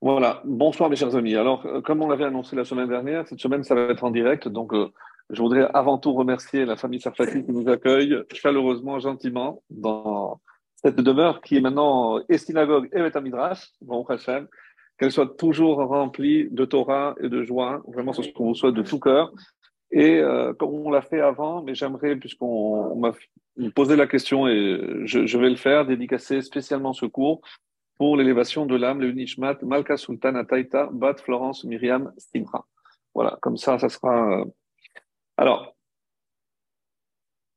Voilà, bonsoir mes chers amis. Alors, euh, comme on l'avait annoncé la semaine dernière, cette semaine, ça va être en direct. Donc, euh, je voudrais avant tout remercier la famille Sarfati qui nous accueille chaleureusement, gentiment, dans cette demeure qui est maintenant et synagogue et Midrash, bon Hachem, qu'elle soit toujours remplie de Torah et de joie. Vraiment, c'est ce qu'on vous souhaite de tout cœur. Et euh, comme on l'a fait avant, mais j'aimerais, puisqu'on m'a posé la question et je, je, vais le faire, dédicacer spécialement ce cours pour l'élévation de l'âme, le Nishmat, Malka Sultana Taita, Bat Florence Myriam Stimra. Voilà, comme ça, ça sera. Euh, alors,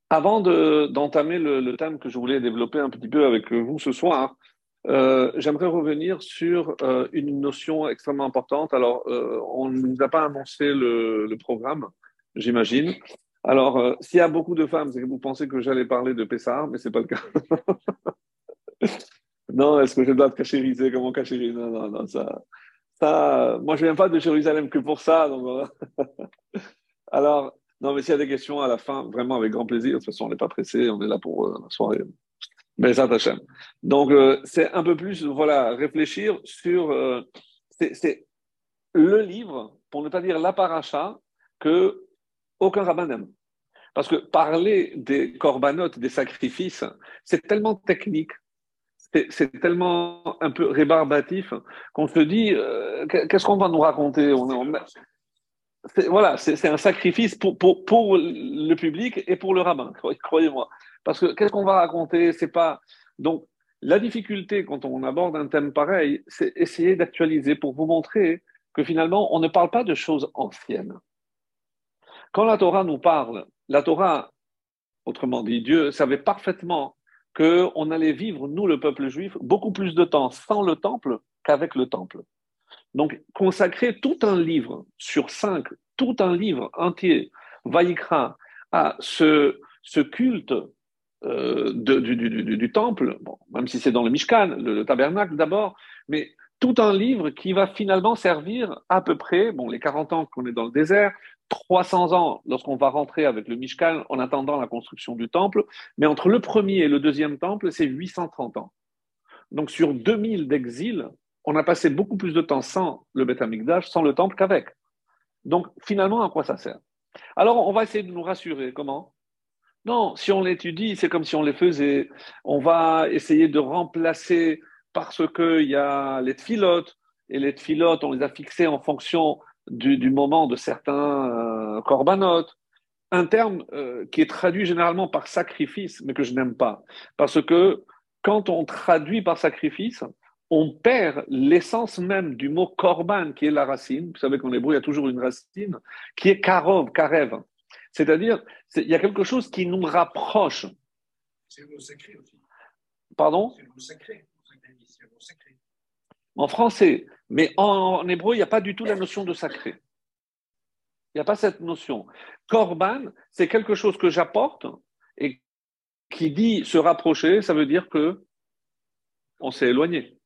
avant d'entamer le, thème que je voulais développer un petit peu avec vous ce soir, euh, j'aimerais revenir sur euh, une notion extrêmement importante. Alors, on ne nous a pas annoncé le, le programme, j'imagine. Alors, s'il y a beaucoup de femmes, c'est que vous pensez que j'allais parler de Pessar, mais ce n'est pas le cas. Non, est-ce que je dois te cachériser? Comment cachériser? Non, non, non, ça, ça. Moi, je ne viens pas de Jérusalem que pour ça. Donc Alors, non, mais s'il y a des questions à la fin, vraiment avec grand plaisir. De toute façon, on n'est pas pressé, on est là pour euh, la soirée. Mais ça, t'achète. Donc, euh, c'est un peu plus, voilà, réfléchir sur. Euh, c'est le livre, pour ne pas dire la paracha, que aucun rabbin n'aime. Parce que parler des corbanotes, des sacrifices, c'est tellement technique, c'est tellement un peu rébarbatif qu'on se dit euh, qu'est-ce qu'on va nous raconter? Voilà, c'est un sacrifice pour, pour, pour, le public et pour le rabbin, croyez-moi. Parce que qu'est-ce qu'on va raconter? C'est pas. Donc, la difficulté quand on aborde un thème pareil, c'est essayer d'actualiser pour vous montrer que finalement, on ne parle pas de choses anciennes. Quand la Torah nous parle, la Torah, autrement dit, Dieu savait parfaitement qu'on allait vivre, nous, le peuple juif, beaucoup plus de temps sans le temple qu'avec le temple. Donc, consacrer tout un livre sur cinq, tout un livre entier, Vaïkra, à ce, ce culte euh, du, temple, même si c'est dans le Mishkan, le tabernacle d'abord, mais tout un livre qui va finalement servir à peu près, bon, les 40 ans qu'on est dans le désert, 300 ans lorsqu'on va rentrer avec le Mishkan en attendant la construction du temple, mais entre le premier et le deuxième temple, c'est 830 ans. Donc sur 2000 d'exil, on a passé beaucoup plus de temps sans le Beth Amikdash, sans le temple qu'avec. Donc finalement, à quoi ça sert? Alors on va essayer de nous rassurer. Comment? Non, si on l'étudie, c'est comme si on les faisait. On va essayer de remplacer parce qu'il y a les tfilotes, et les tfilotes, on les a fixés en fonction du, moment de certains euh, corbanotes, un terme euh, qui est traduit généralement par sacrifice, mais que je n'aime pas. Parce que quand on traduit par sacrifice, on perd l'essence même du mot korban, qui est la racine. Vous savez qu'en hébreu, il y a toujours une racine, qui est karov, karev. C'est-à-dire, il y a quelque chose qui nous rapproche. C'est le mot sacré aussi. Pardon? C'est le mot sacré. En français, mais en, hébreu, il n'y a pas du tout la notion de sacré. Il n'y a pas cette notion. Korban, c'est quelque chose que j'apporte et qui dit se rapprocher, ça veut dire que on s'est éloigné.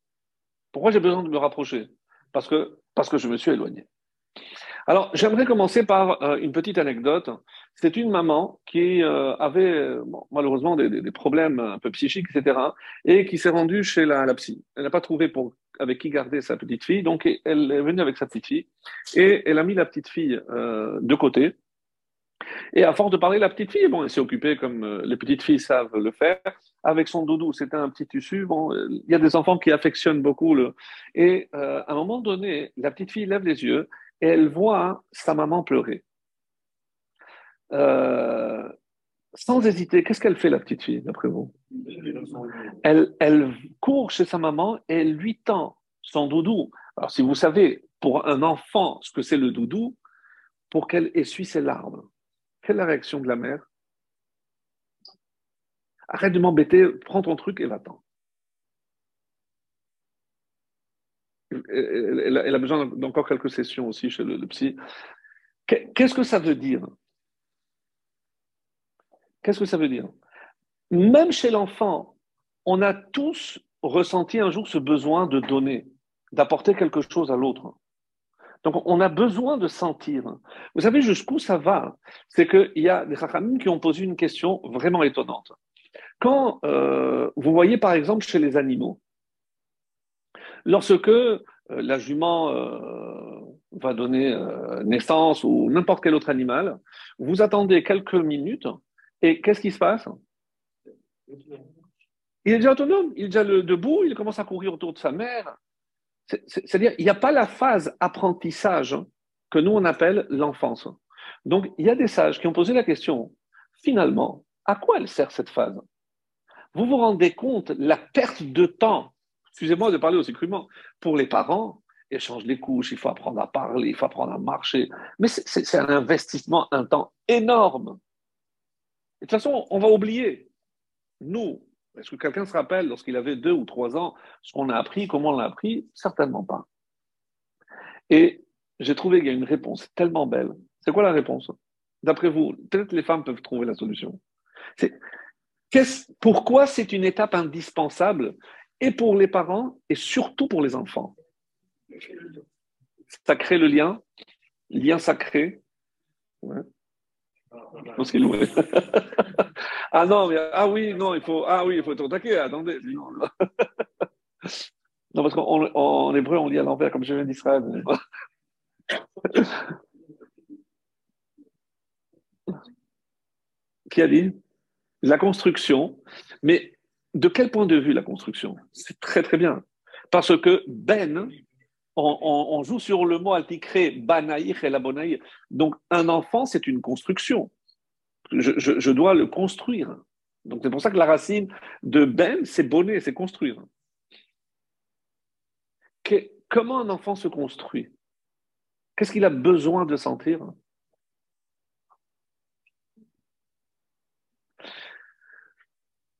Pourquoi j'ai besoin de me rapprocher? Parce que, parce que je me suis éloigné. Alors, j'aimerais commencer par euh, une petite anecdote. C'est une maman qui euh, avait malheureusement des, problèmes un peu psychiques, etc., et qui s'est rendue chez la, la psy. Elle n'a pas trouvé pour avec qui garder sa petite fille. Donc, elle est venue avec sa petite fille et elle a mis la petite fille euh, de côté. Et à force de parler, la petite fille, bon, elle s'est occupée comme euh, les petites filles savent le faire, avec son doudou. C'était un petit tissu. Bon, il y a des enfants qui affectionnent beaucoup. Et euh, à un moment donné, la petite fille lève les yeux et elle voit sa maman pleurer. Sans hésiter, qu'est-ce qu'elle fait, la petite fille, d'après vous? Elle, elle court chez sa maman et elle lui tend son doudou. Alors, si vous savez, pour un enfant, ce que c'est le doudou, pour qu'elle essuie ses larmes, quelle est la réaction de la mère? Arrête de m'embêter, prends ton truc et va-t'en. Elle, a besoin d'encore quelques sessions aussi chez le psy. Qu'est-ce que ça veut dire? Qu'est-ce que ça veut dire? Même chez l'enfant, on a tous ressenti un jour ce besoin de donner, d'apporter quelque chose à l'autre. Donc, on a besoin de sentir. Vous savez jusqu'où ça va? C'est qu'il y a des rachamim qui ont posé une question vraiment étonnante. Quand euh, vous voyez, par exemple, chez les animaux, lorsque euh, la jument euh, va donner naissance ou n'importe quel autre animal. Vous attendez quelques minutes et qu'est-ce qui se passe? Il est déjà autonome, il est déjà debout, il commence à courir autour de sa mère. C'est-à-dire, il n'y a pas la phase apprentissage que nous on appelle l'enfance. Donc, il y a des sages qui ont posé la question, finalement, à quoi elle sert cette phase? Vous vous rendez compte la perte de temps excusez-moi de parler aussi crûment, pour les parents, échange les couches, il faut apprendre à parler, il faut apprendre à marcher. Mais c'est un investissement, un temps énorme. De toute façon, on va oublier. Nous, est-ce que quelqu'un se rappelle lorsqu'il avait deux ou trois ans ce qu'on a appris, comment on l'a appris? Certainement pas. Et j'ai trouvé qu'il y a une réponse tellement belle. C'est quoi la réponse? D'après vous, peut-être les femmes peuvent trouver la solution. C'est pourquoi c'est une étape indispensable et pour les parents et surtout pour les enfants? Ça crée le lien, lien sacré. ah non, mais, ah oui, non, il faut, ah oui, il faut être attaqué, attendez. Non, parce qu'en hébreu, on dit à l'envers, comme je viens d'Israël. Qui a dit? La construction, mais de quel point de vue la construction? C'est très très bien. Parce que Ben, on, joue sur le mot altikré, banaïr et la. Donc un enfant, c'est une construction. Je, dois le construire. Donc c'est pour ça que la racine de Ben, c'est bonnet, c'est construire. comment un enfant se construit? Qu'est-ce qu'il a besoin de sentir?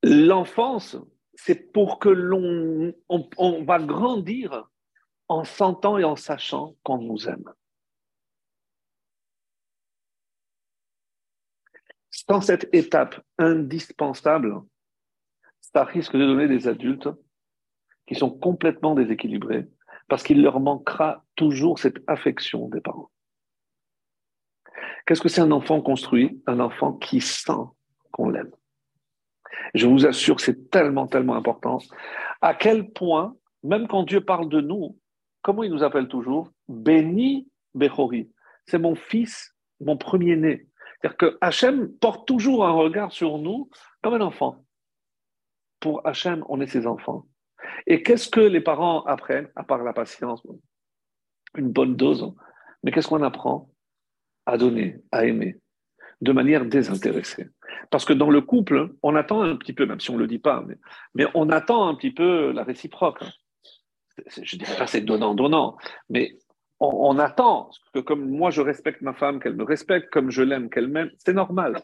L'enfance, c'est pour que l'on on, va grandir en sentant et en sachant qu'on nous aime. Sans cette étape indispensable, ça risque de donner des adultes qui sont complètement déséquilibrés parce qu'il leur manquera toujours cette affection des parents. Qu'est-ce que c'est un enfant construit? Un enfant qui sent qu'on l'aime. Je vous assure, c'est tellement, tellement important. À quel point, même quand Dieu parle de nous, comment il nous appelle toujours? Béni Bechori. C'est mon fils, mon premier-né. C'est-à-dire que Hachem porte toujours un regard sur nous comme un enfant. Pour Hachem, on est ses enfants. Et qu'est-ce que les parents apprennent, à part la patience Une bonne dose. Mais qu'est-ce qu'on apprend? À donner, à aimer, de manière désintéressée. Parce que dans le couple, on attend un petit peu, même si on ne le dit pas, mais, on attend un petit peu la réciproque. Je ne dirais pas c'est donnant-donnant, mais on, attend que comme moi je respecte ma femme, qu'elle me respecte, comme je l'aime, qu'elle m'aime, c'est normal.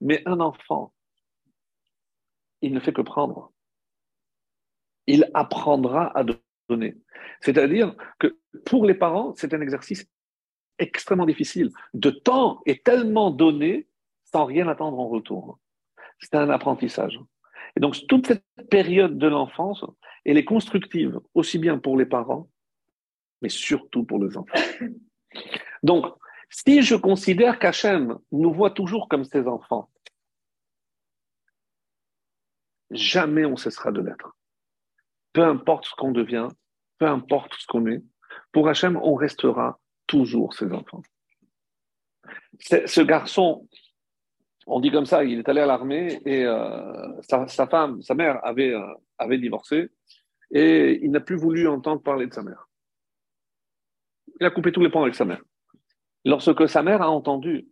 Mais un enfant, il ne fait que prendre. Il apprendra à donner. C'est-à-dire que pour les parents, c'est un exercice extrêmement difficile. De temps est tellement donné sans rien attendre en retour. C'est un apprentissage. Et donc, toute cette période de l'enfance, elle est constructive, aussi bien pour les parents, mais surtout pour les enfants. Donc, si je considère qu'Hachem nous voit toujours comme ses enfants, jamais on cessera de l'être. Peu importe ce qu'on devient, peu importe ce qu'on est, pour Hachem, on restera toujours ses enfants. Ce garçon on dit comme ça, il est allé à l'armée et euh, sa, femme, sa mère avait, euh, avait divorcé et il n'a plus voulu entendre parler de sa mère. Il a coupé tous les ponts avec sa mère. Lorsque sa mère a entendu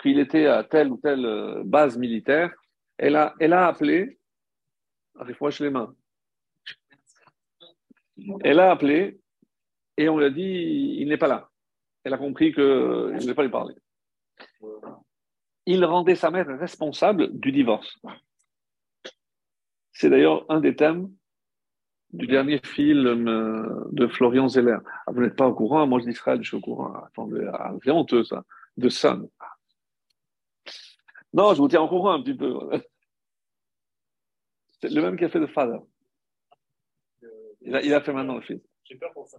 qu'il était à telle ou telle euh, base militaire, elle a, elle a appelé, les mains. Elle a appelé et on lui a dit il n'est pas là. Elle a compris qu'il ne voulait pas lui parler il rendait sa mère responsable du divorce. C'est d'ailleurs un des thèmes du dernier film de Florian Zeller. Ah, vous n'êtes pas au courant, moi je dis je suis au courant. Attendez, ah, c'est honteux ça, de Sun. Non, je vous tiens au courant un petit peu. C'est le même qui a fait de Father. Il a, il a fait maintenant le film. J'ai peur pour ça.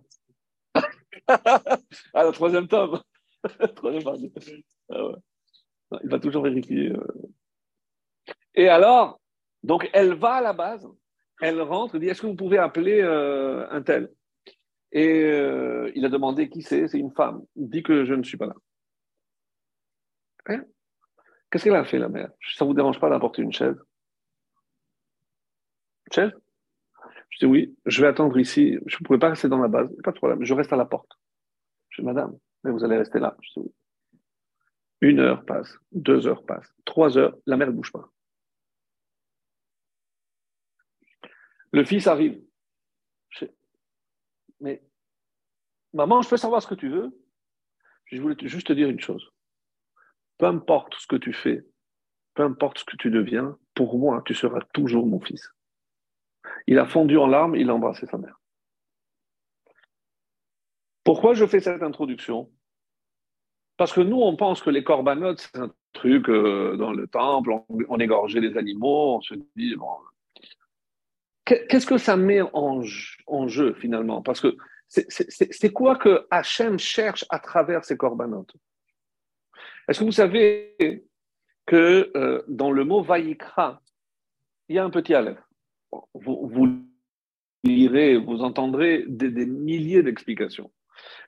ah, le troisième tome. troisième ah ouais. Il va toujours vérifier. Euh. Et alors, donc elle va à la base, elle rentre, dit Est-ce que vous pouvez appeler euh, un tel? Et euh, il a demandé qui c'est, c'est une femme. Il dit que je ne suis pas là. Hein? Qu'est-ce qu'elle a fait, la mère? Ça ne vous dérange pas d'apporter une chaise? Une chaise? Je dis oui, je vais attendre ici. Je ne pouvais pas rester dans la base. Pas de problème, je reste à la porte. Je dis madame, mais vous allez rester là. Je dis oui. Une heure passe, deux heures passent, trois heures, la mère ne bouge pas. Le fils arrive. Mais maman, je peux savoir ce que tu veux Je voulais juste te dire une chose. Peu importe ce que tu fais, peu importe ce que tu deviens, pour moi, tu seras toujours mon fils. Il a fondu en larmes, il a embrassé sa mère. Pourquoi je fais cette introduction? Parce que nous, on pense que les corbanotes, c'est un truc euh, dans le temple, on, égorgeait les animaux, on se dit, bon, Qu'est-ce que ça met en, jeu finalement? Parce que c'est quoi que Hachem cherche à travers ces corbanotes? Est-ce que vous savez que euh, dans le mot Vaïkra, il y a un petit aleph. Vous, lirez, vous entendrez des milliers d'explications.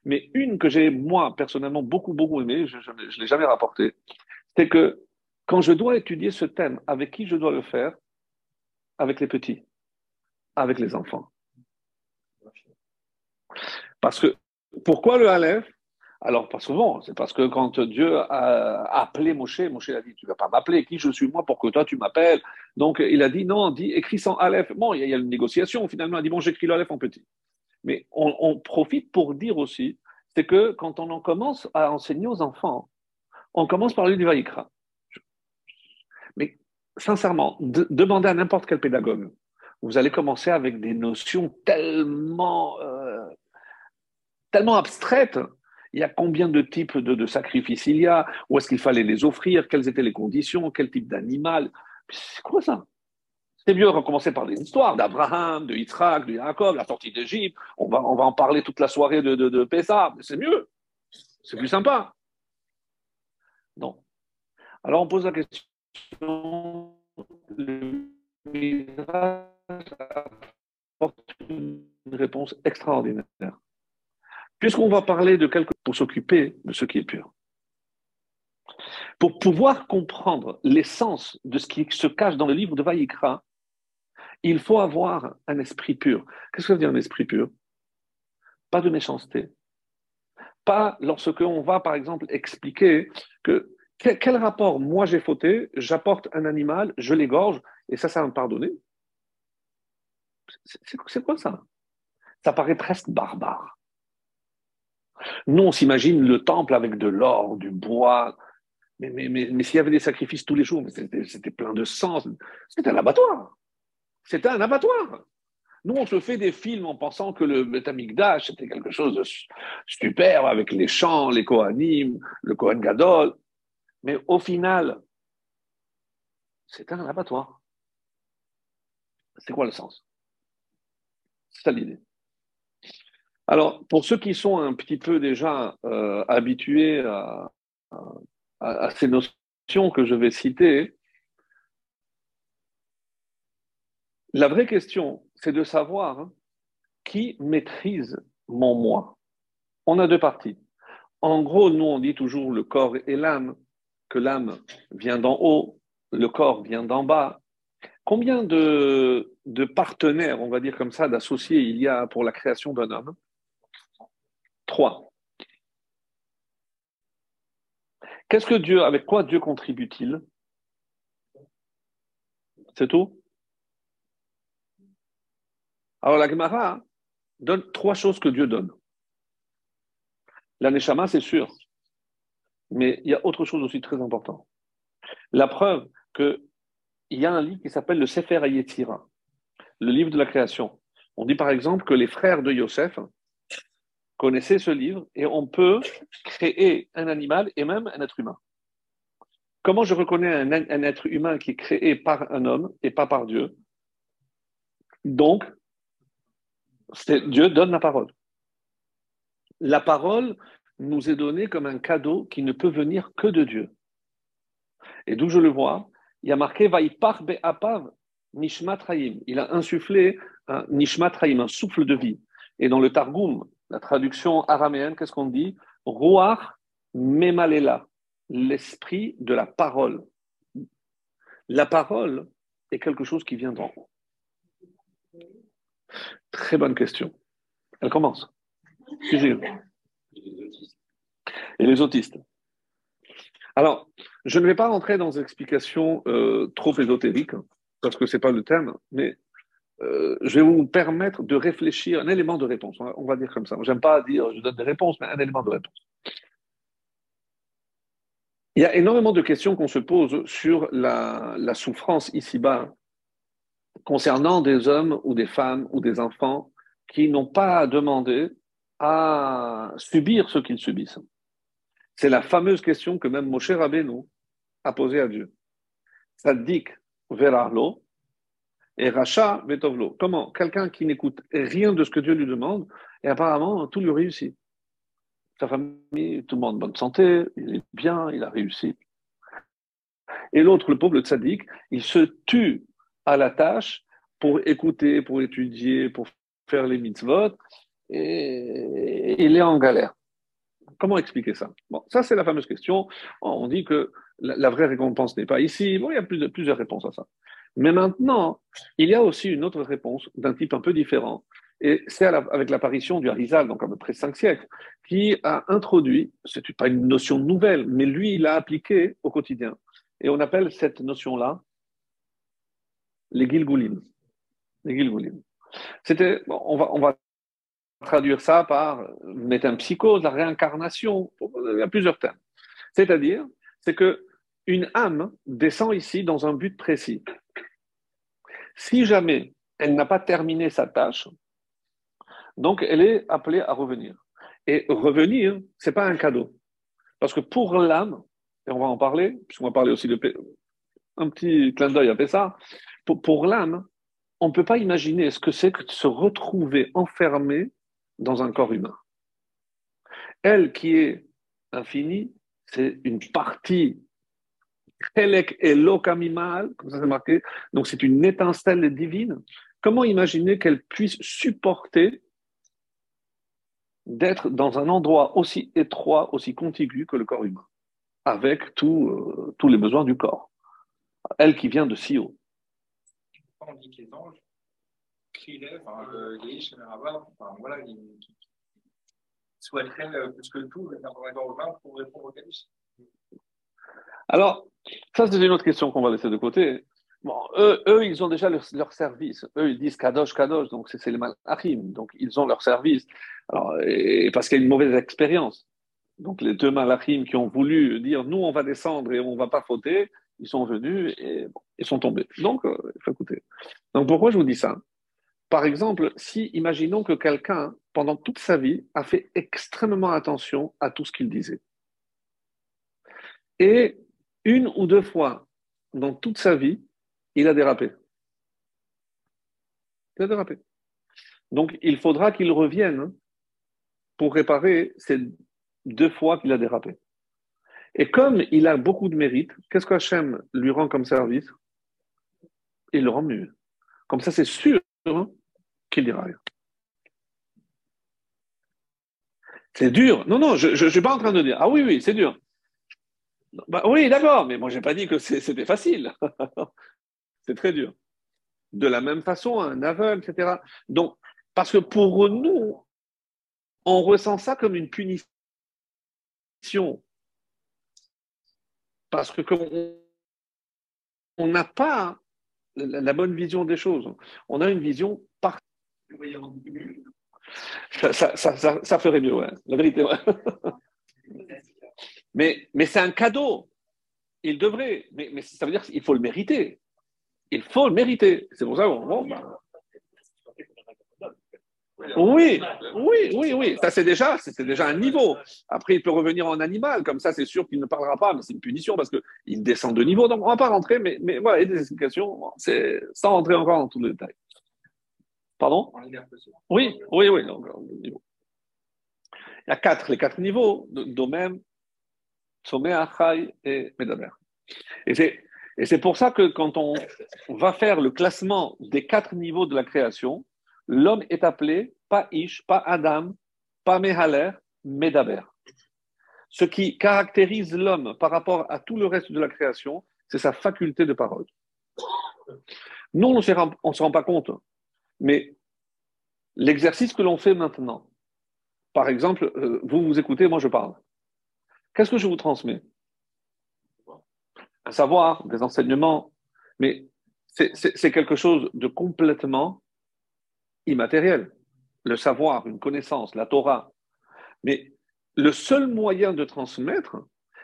Mais une que j'ai, moi, personnellement, beaucoup, beaucoup aimée, je ne l'ai jamais rapportée, c'est que quand je dois étudier ce thème, avec qui je dois le faire? Avec les petits avec les enfants. Parce que, pourquoi le Aleph? Alors, pas souvent, c'est parce que quand Dieu a appelé Moshe, Moshe a dit Tu vas pas m'appeler, qui je suis moi pour que toi tu m'appelles Donc, il a dit Non, dit écris sans Aleph. Bon, il y, a une négociation finalement, il a dit Bon, j'écris le Aleph en petit. Mais on, profite pour dire aussi c'est que quand on en commence à enseigner aux enfants, on commence par lui du Vaïkra. Mais sincèrement, demandez à n'importe quel pédagogue vous allez commencer avec des notions tellement, euh, tellement abstraites. Il y a combien de types de, sacrifices il y a? Où est-ce qu'il fallait les offrir? Quelles étaient les conditions? Quel type d'animal? C'est quoi ça? C'est mieux recommencer par des histoires d'Abraham, de Yitzhak, de Jacob, la sortie d'Égypte. On va, en parler toute la soirée de, de, de. C'est mieux. C'est plus sympa. Non. Alors on pose la question une réponse extraordinaire. Puisqu'on va parler de quelque pour s'occuper de ce qui est pur. Pour pouvoir comprendre l'essence de ce qui se cache dans le livre de Vaïkra, il faut avoir un esprit pur. Qu'est-ce que ça veut dire un esprit pur? Pas de méchanceté. Pas lorsque on va, par exemple, expliquer que quel rapport moi j'ai fauté, j'apporte un animal, je l'égorge, et ça, ça va me pardonner. C'est quoi ça? Ça paraît presque barbare. Nous, on s'imagine le temple avec de l'or, du bois. Mais, mais, mais, s'il y avait des sacrifices tous les jours, c'était plein de sang. C'était un abattoir. C'était un abattoir. Nous, on se fait des films en pensant que le Betamikdash, c'était quelque chose de super avec les chants, les Kohanim, le Kohen Gadol. Mais au final, c'était un abattoir. C'est quoi le sens? C'est ça l'idée. Alors, pour ceux qui sont un petit peu déjà euh, habitués à, ces notions que je vais citer, la vraie question, c'est de savoir qui maîtrise mon moi. On a deux parties. En gros, nous, on dit toujours le corps et l'âme, que l'âme vient d'en haut, le corps vient d'en bas, Combien de, partenaires, on va dire comme ça, d'associés il y a pour la création d'un homme? Trois. Qu'est-ce que Dieu, avec quoi Dieu contribue-t-il? C'est tout? Alors la Gemara donne trois choses que Dieu donne. La Neshama, c'est sûr. Mais il y a autre chose aussi très important. La preuve que il y a un livre qui s'appelle le Sefer Ayetira, le livre de la création. On dit par exemple que les frères de Yosef connaissaient ce livre et on peut créer un animal et même un être humain. Comment je reconnais un, un être humain qui est créé par un homme et pas par Dieu? Donc, Dieu donne la parole. La parole nous est donnée comme un cadeau qui ne peut venir que de Dieu. Et d'où je le vois, il y a marqué Be'apav Nishmat. Il a insufflé un un souffle de vie. Et dans le Targum, la traduction araméenne, qu'est-ce qu'on dit? Ruach memalela, l'esprit de la parole. La parole est quelque chose qui vient d'en haut. Très bonne question. Elle commence. Et les autistes. Alors, je ne vais pas rentrer dans des explications euh, trop ésotériques, parce que ce n'est pas le thème, mais euh, je vais vous permettre de réfléchir, un élément de réponse, on va, dire comme ça. J'aime pas dire je donne des réponses, mais un élément de réponse. Il y a énormément de questions qu'on se pose sur la, la souffrance ici-bas concernant des hommes ou des femmes ou des enfants qui n'ont pas demandé à subir ce qu'ils subissent. C'est la fameuse question que même Moshe Rabbeinu a posée à Dieu. Sadik verarlo et Racha vetovlo. Comment Quelqu'un qui n'écoute rien de ce que Dieu lui demande et apparemment tout lui réussit. Sa famille, tout le monde bonne santé, il est bien, il a réussi. Et l'autre, le pauvre, le tzaddik, il se tue à la tâche pour écouter, pour étudier, pour faire les mitzvot, et il est en galère. Comment expliquer ça? Bon, ça c'est la fameuse question. On dit que la, vraie récompense n'est pas ici. Bon, il y a plus plusieurs réponses à ça. Mais maintenant, il y a aussi une autre réponse d'un type un peu différent. Et c'est avec l'apparition du Harizal, donc à peu près cinq siècles, qui a introduit, c'est pas une notion nouvelle, mais lui, il l'a appliquée au quotidien. Et on appelle cette notion-là les Gilgulim. Les. C'était, on, va, on va traduire ça par psychose, la réincarnation, il y a plusieurs termes. C'est-à-dire, c'est que une âme descend ici dans un but précis. Si jamais elle n'a pas terminé sa tâche, donc elle est appelée à revenir. Et revenir, ce n'est pas un cadeau. Parce que pour l'âme, et on va en parler, puisqu'on va parler aussi de un petit clin d'œil à ça, pour, l'âme, on ne peut pas imaginer ce que c'est que de se retrouver enfermé dans un corps humain. Elle qui est infinie, c'est une partie Kelek et lokamimal, comme ça c'est marqué, donc c'est une étincelle divine. Comment imaginer qu'elle puisse supporter d'être dans un endroit aussi étroit, aussi contigu que le corps humain, avec euh, tous les besoins du corps? Elle qui vient de si haut Alors, ça, c'est une autre question qu'on va laisser de côté. Bon, eux, ils ont déjà leur, leur, service. Eux, ils disent Kadosh, Kadosh, donc c'est les Malachim. Donc, ils ont leur service. Alors, et, parce qu'il y a une mauvaise expérience. Donc, les deux Malachim qui ont voulu dire nous, on va descendre et on ne va pas fauter, ils sont venus et ils sont tombés. Donc, euh, faut écouter. Donc, pourquoi je vous dis ça? Par exemple, si imaginons que quelqu'un, pendant toute sa vie, a fait extrêmement attention à tout ce qu'il disait. Et une ou deux fois dans toute sa vie, il a dérapé. Il a dérapé. Donc, il faudra qu'il revienne pour réparer ces deux fois qu'il a dérapé. Et comme il a beaucoup de mérite, qu'est-ce qu'Hachem lui rend comme service? Il le rend mieux. Comme ça, c'est sûr qu'il dira rien. C'est dur. Non, non, je ne suis pas en train de dire. Ah oui, oui, c'est dur. Bah, oui, d'accord, mais moi, je n'ai pas dit que c'était facile. c'est très dur. De la même façon, un aveugle, etc. Donc, parce que pour nous, on ressent ça comme une punition. Parce que on n'a pas la, bonne vision des choses. On a une vision parfaite ça, ça, ferait mieux, la vérité. mais mais c'est un cadeau. Il devrait, mais, mais ça veut dire qu'il faut le mériter. Il faut le mériter. C'est pour ça qu'on. Bah. Oui, oui, oui, oui. Ça, c'est déjà, c'est déjà un niveau. Après, il peut revenir en animal. Comme ça, c'est sûr qu'il ne parlera pas, mais c'est une punition parce qu'il descend de niveau. Donc, on ne va pas rentrer, mais, mais voilà, il y a des explications. C'est sans rentrer encore dans tous les détails. Pardon? Oui, oui, oui. il y a quatre, les quatre niveaux, Domem, Sommet, Achai et Medaber. Et c'est, et c'est pour ça que quand on va faire le classement des quatre niveaux de la création, l'homme est appelé pas Ish, pas Adam, pas Mehaler, Medaber. Ce qui caractérise l'homme par rapport à tout le reste de la création, c'est sa faculté de parole. Nous, on ne se rend pas compte, mais l'exercice que l'on fait maintenant, par exemple, euh, vous vous écoutez, moi je parle. Qu'est-ce que je vous transmets? Un savoir, des enseignements, mais c'est quelque chose de complètement immatériel. Le savoir, une connaissance, la Torah. Mais le seul moyen de transmettre,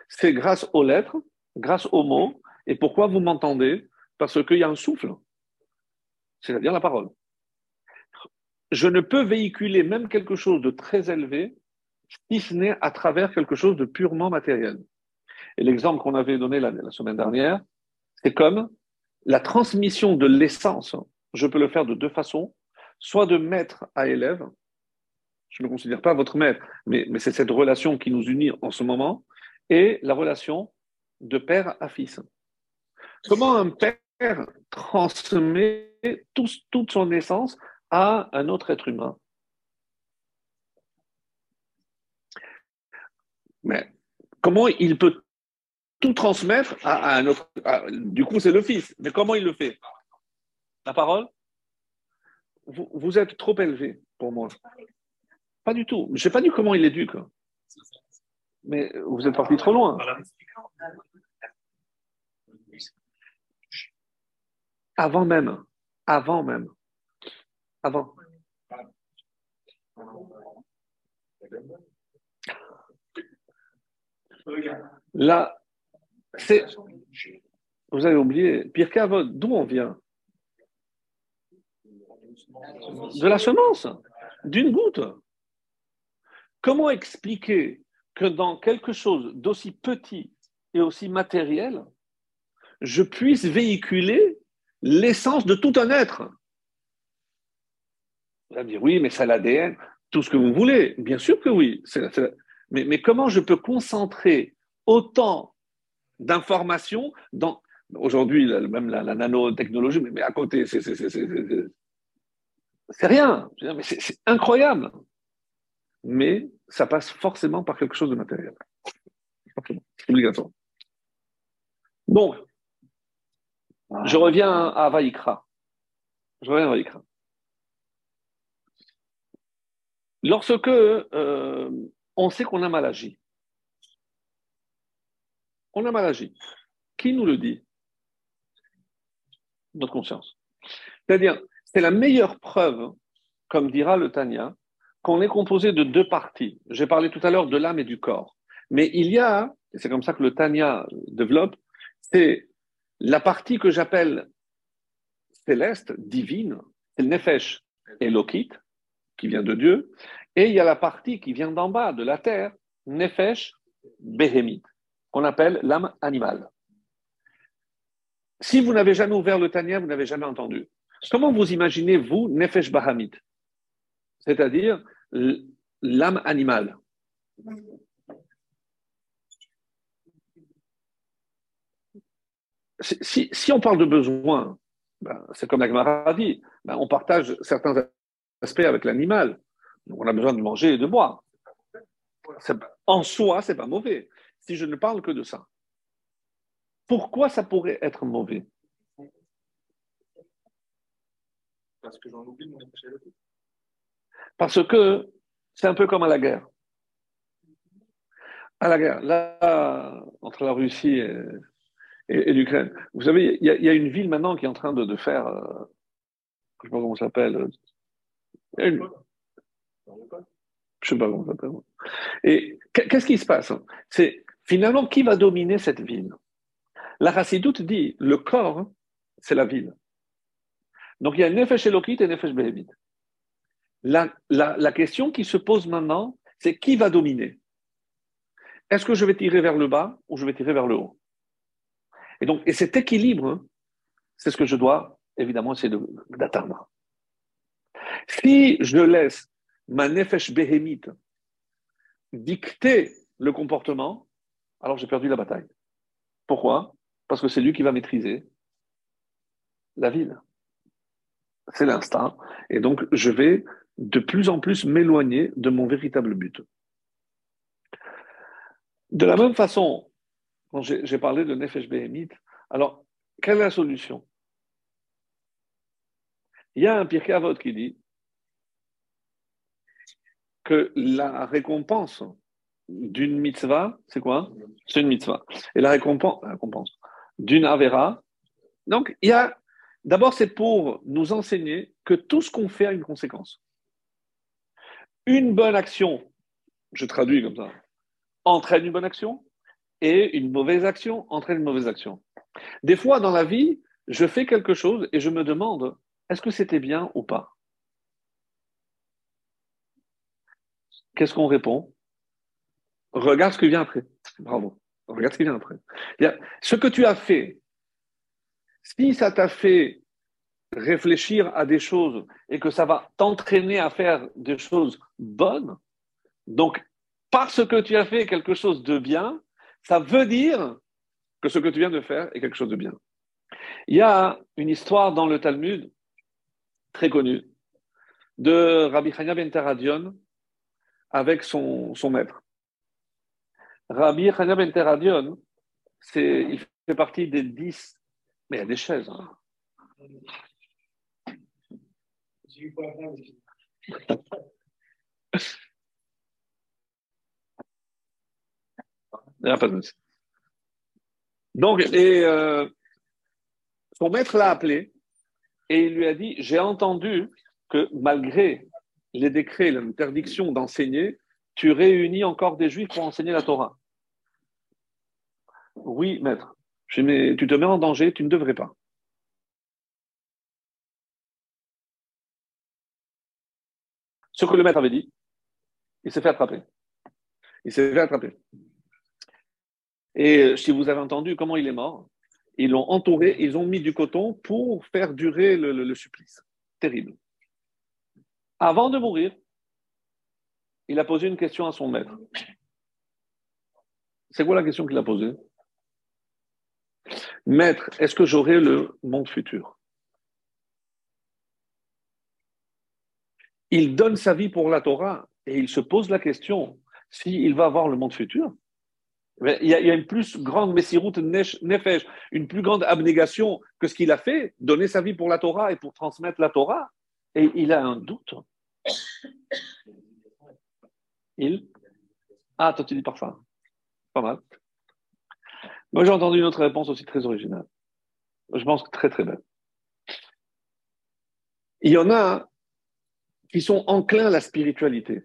c'est grâce aux lettres, grâce aux mots. Et pourquoi vous m'entendez? Parce qu'il y a un souffle, c'est-à-dire la parole. Je ne peux véhiculer même quelque chose de très élevé si ce n'est à travers quelque chose de purement matériel. Et l'exemple qu'on avait donné la, la semaine dernière, c'est comme la transmission de l'essence. Je peux le faire de deux façons, soit de maître à élève, je ne considère pas votre maître, mais, mais c'est cette relation qui nous unit en ce moment, et la relation de père à fils. Comment un père transmet toute son essence à un autre être humain? Mais comment il peut tout transmettre à, un autre Du coup, c'est le fils. Mais comment il le fait? La parole? Vous, vous êtes trop élevé pour moi. Pas du tout. Je n'ai pas dit comment il l'éduque. Mais vous êtes parti trop loin. Avant même. Avant même. Avant. Là, c'est. Vous avez oublié, Cavod, d'où on vient? De la semence, d'une goutte. Comment expliquer que dans quelque chose d'aussi petit et aussi matériel, je puisse véhiculer l'essence de tout un être? Vous allez me dire, oui, mais c'est l'ADN, tout ce que vous voulez. Bien sûr que oui. mais, comment je peux concentrer autant d'informations dans. Aujourd'hui, même la, nanotechnologie, mais, à côté, c'est rien. C'est incroyable mais ça passe forcément par quelque chose de matériel. C'est obligatoire. Donc, je reviens à Vaïkra. Je reviens à Vaïkra. Lorsque euh, on sait qu'on a mal agi, on a mal agi. Qui nous le dit? Notre conscience. C'est-à-dire, c'est la meilleure preuve, comme dira le Tanya, qu'on est composé de deux parties. J'ai parlé tout à l'heure de l'âme et du corps. Mais il y a, c'est comme ça que le Tanya développe, c'est la partie que j'appelle céleste, divine, c'est le Nefesh qui vient de Dieu, et il y a la partie qui vient d'en bas, de la terre, Nefesh Behemit, qu'on appelle l'âme animale. Si vous n'avez jamais ouvert le Tanya, vous n'avez jamais entendu. Comment vous imaginez, vous, Nefesh Bahamit C'est-à-dire l'âme animale. Si, on parle de besoin, ben, c'est comme la Gemara dit, ben, on partage certains aspects avec l'animal. On a besoin de manger et de boire. En soi, c'est pas mauvais. Si je ne parle que de ça, pourquoi ça pourrait être mauvais? Parce que j'en oublie mon parce que c'est un peu comme à la guerre. À la guerre, là, entre la Russie et, l'Ukraine. Vous savez, il y, a une ville maintenant qui est en train de, faire, euh, je ne sais pas comment ça s'appelle. Euh, je ne sais pas comment ça s'appelle. Et qu'est-ce qui se passe C'est finalement qui va dominer cette ville? La Chassidoute dit le corps, c'est la ville. Donc il y a Nefesh Elokit et Nefesh Behemit. La, question qui se pose maintenant, c'est qui va dominer? Est-ce que je vais tirer vers le bas ou je vais tirer vers le haut? Et donc, et cet équilibre, c'est ce que je dois évidemment essayer d'atteindre. Si je laisse ma nefesh béhémite dicter le comportement, alors j'ai perdu la bataille. Pourquoi? Parce que c'est lui qui va maîtriser la ville. C'est l'instinct. Et donc, je vais de plus en plus m'éloigner de mon véritable but. De la même façon, quand j'ai parlé de Nefesh Behemit, alors, quelle est la solution? Il y a un Pirkei Avot qui dit que la récompense d'une mitzvah, c'est quoi? C'est une mitzvah. Et la récompense, la récompense d'une avera, donc il y a, d'abord c'est pour nous enseigner que tout ce qu'on fait a une conséquence. Une bonne action, je traduis comme ça, entraîne une bonne action, et une mauvaise action entraîne une mauvaise action. Des fois dans la vie, je fais quelque chose et je me demande, est-ce que c'était bien ou pas? Qu'est-ce qu'on répond? Regarde ce qui vient après. Bravo. Regarde ce qui vient après. Ce que tu as fait, si ça t'a fait réfléchir à des choses et que ça va t'entraîner à faire des choses bonnes, donc parce que tu as fait quelque chose de bien, ça veut dire que ce que tu viens de faire est quelque chose de bien. Il y a une histoire dans le Talmud très connue de Rabbi Chania ben Teradion avec son, maître. Rabbi Chania ben Teradion, il fait partie des dix, mais il y a des chaises. Hein. Donc, et, euh, son maître l'a appelé et il lui a dit J'ai entendu que malgré les décrets, l'interdiction d'enseigner, tu réunis encore des juifs pour enseigner la Torah. Oui, maître. Je mais tu te mets en danger, tu ne devrais pas. Ce que le maître avait dit, il s'est fait attraper. Il s'est fait attraper. Et euh, si vous avez entendu comment il est mort, ils l'ont entouré, ils ont mis du coton pour faire durer le, supplice. Terrible. Avant de mourir, il a posé une question à son maître. C'est quoi la question qu'il a posée? Maître, est-ce que j'aurai le monde futur? Il donne sa vie pour la Torah et il se pose la question s'il va avoir le monde futur? Il y, a, une plus grande Messirut Nefesh, une plus grande abnégation que ce qu'il a fait, donner sa vie pour la Torah et pour transmettre la Torah. Et il a un doute. Il? Ah, toi tu dis parfum. Pas mal. Moi j'ai entendu une autre réponse aussi très originale. Je pense que très très belle. Il y en a qui sont enclins à la spiritualité.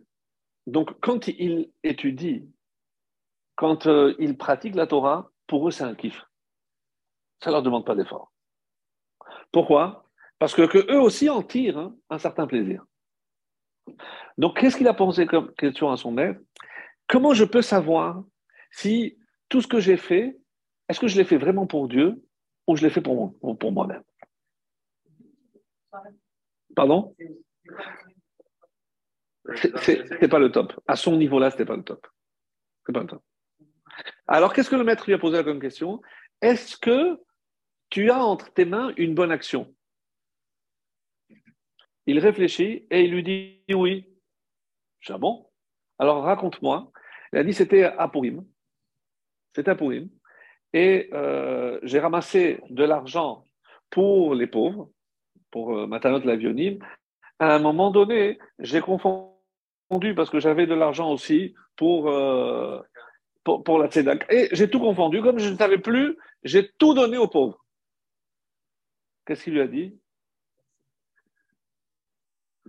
Donc quand ils étudient quand euh, ils pratiquent la Torah, pour eux, c'est un kiff. Ça ne leur demande pas d'effort. Pourquoi? Parce que, eux aussi en tirent hein, un certain plaisir. Donc, qu'est-ce qu'il a posé comme question à son maître? Comment je peux savoir si tout ce que j'ai fait, est-ce que je l'ai fait vraiment pour Dieu ou je l'ai fait pour, pour moi-même? Pardon? C'est pas le top. À son niveau-là, c'était pas le top. C'est pas le top. Alors, qu'est-ce que le maître lui a posé comme question? Est-ce que tu as entre tes mains une bonne action? Il réfléchit et il lui dit oui. Je ah bon Alors, raconte-moi. Il a dit c'était à Purim. C'était à. Et euh, j'ai ramassé de l'argent pour les pauvres, pour euh, Matanot l'avionine. À un moment donné, j'ai confondu parce que j'avais de l'argent aussi pour euh, pour, la tzedaka. Et j'ai tout confondu. Comme je ne savais plus, j'ai tout donné aux pauvres. Qu'est-ce qu'il lui a dit?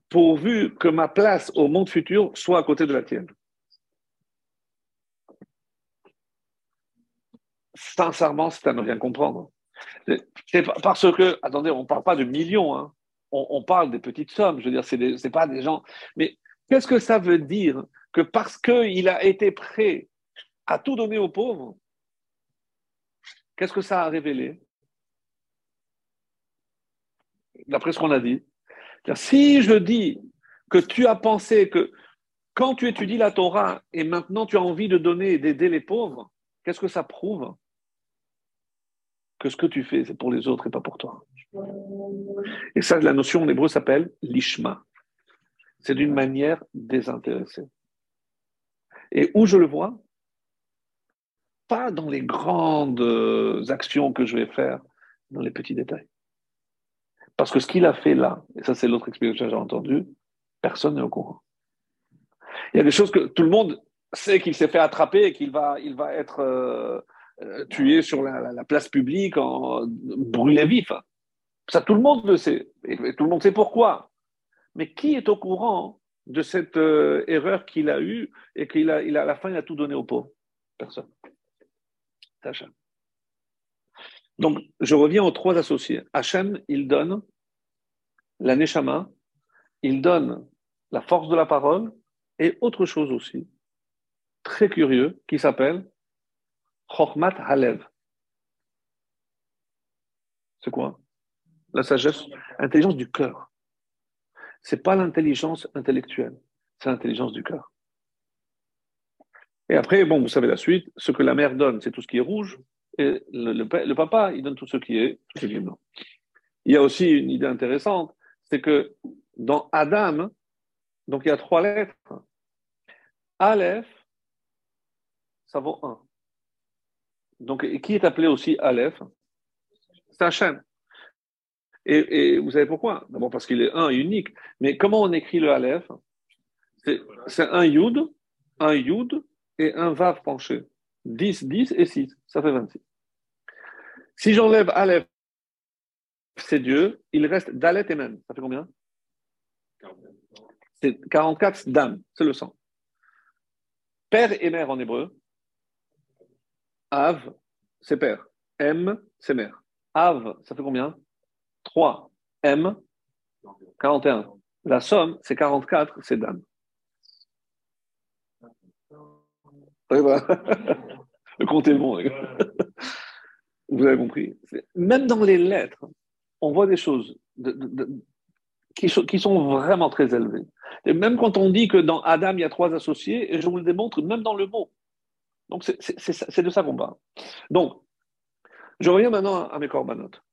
Pourvu que ma place au monde futur soit à côté de la tienne. Sincèrement, c'est à ne rien comprendre. Parce que, attendez, on ne parle pas de millions, hein. on, parle des petites sommes. Je veux dire, ce n'est pas des gens. Mais qu'est-ce que ça veut dire que parce qu'il a été prêt à tout donner aux pauvres, qu'est-ce que ça a révélé? D'après ce qu'on a dit. Si je dis que tu as pensé que quand tu étudies la Torah et maintenant tu as envie de donner et d'aider les pauvres, qu'est-ce que ça prouve? Que ce que tu fais, c'est pour les autres et pas pour toi. Et ça, la notion en hébreu s'appelle lishma. C'est d'une manière désintéressée. Et où je le vois? Pas dans les grandes euh, actions que je vais faire, dans les petits détails. Parce que ce qu'il a fait là, et ça c'est l'autre explication que j'ai entendue, personne n'est au courant. Il y a des choses que tout le monde sait qu'il s'est fait attraper et qu'il va, il va être euh, tué sur la, place publique, en, brûlé vif. Ça, tout le monde le sait. Tout le monde sait pourquoi. Mais qui est au courant de cette euh, erreur qu'il a eue et qu'il a, à la fin, il a tout donné au pauvre Personne. Hachem. Donc, je reviens aux trois associés. Hachem, il donne la neshama, il donne la force de la parole et autre chose aussi, très curieux, qui s'appelle Chochmat Halev. C'est quoi? La sagesse, intelligence du cœur. C'est pas l'intelligence intellectuelle, c'est l'intelligence du cœur. Et après, bon, vous savez la suite, ce que la mère donne, c'est tout ce qui est rouge, et le, papa, il donne tout ce qui est, tout ce qui est blanc. Il y a aussi une idée intéressante, c'est que dans Adam, donc il y a trois lettres. Aleph, ça vaut un. Donc, qui est appelé aussi Aleph? C'est Hachem. Et, et, vous savez pourquoi? D'abord parce qu'il est un unique. Mais comment on écrit le Aleph? C'est un Yud, un Yud et un Vav penché. 10, 10 et 6. Ça fait 26. Si j'enlève Aleph, c'est Dieu, il reste Dalet et Mem. Ça fait combien? C'est 44 Dam, c'est le sang. Père et mère en hébreu. Av, c'est père. M, c'est mère. Av, ça fait combien? 3. M, 41. La somme, c'est 44, c'est dame. Le compte est bon. Vous avez compris. Même dans les lettres, on voit des choses qui, sont, vraiment très élevées. Et même quand on dit que dans Adam, il y a trois associés, et je vous le démontre même dans le mot. Donc, c'est de ça qu'on parle. Donc, je reviens maintenant à mes corbanotes.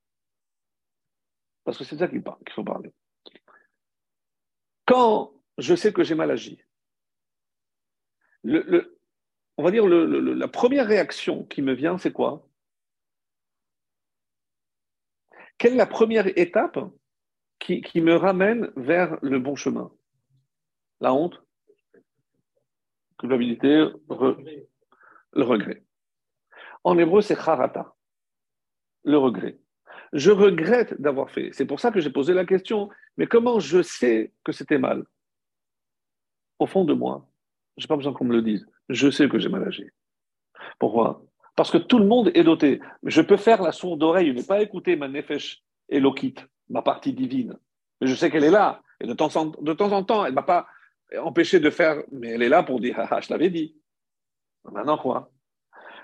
Parce que c'est ça qu'il faut parler. Quand je sais que j'ai mal agi, on va dire la première réaction qui me vient, c'est quoi? Quelle est la première étape qui, me ramène vers le bon chemin? La honte Culpabilité Le regret. En hébreu, c'est charata, le regret. Je regrette d'avoir fait. C'est pour ça que j'ai posé la question. Mais comment je sais que c'était mal? Au fond de moi, je n'ai pas besoin qu'on me le dise. Je sais que j'ai mal agi. Pourquoi? Parce que tout le monde est doté. Je peux faire la sourde oreille, ne pas écouter ma nefesh lokit, ma partie divine. Mais je sais qu'elle est là. Et de temps en, de temps, en temps, elle ne m'a pas empêché de faire, mais elle est là pour dire, ah, je l'avais dit. Maintenant quoi?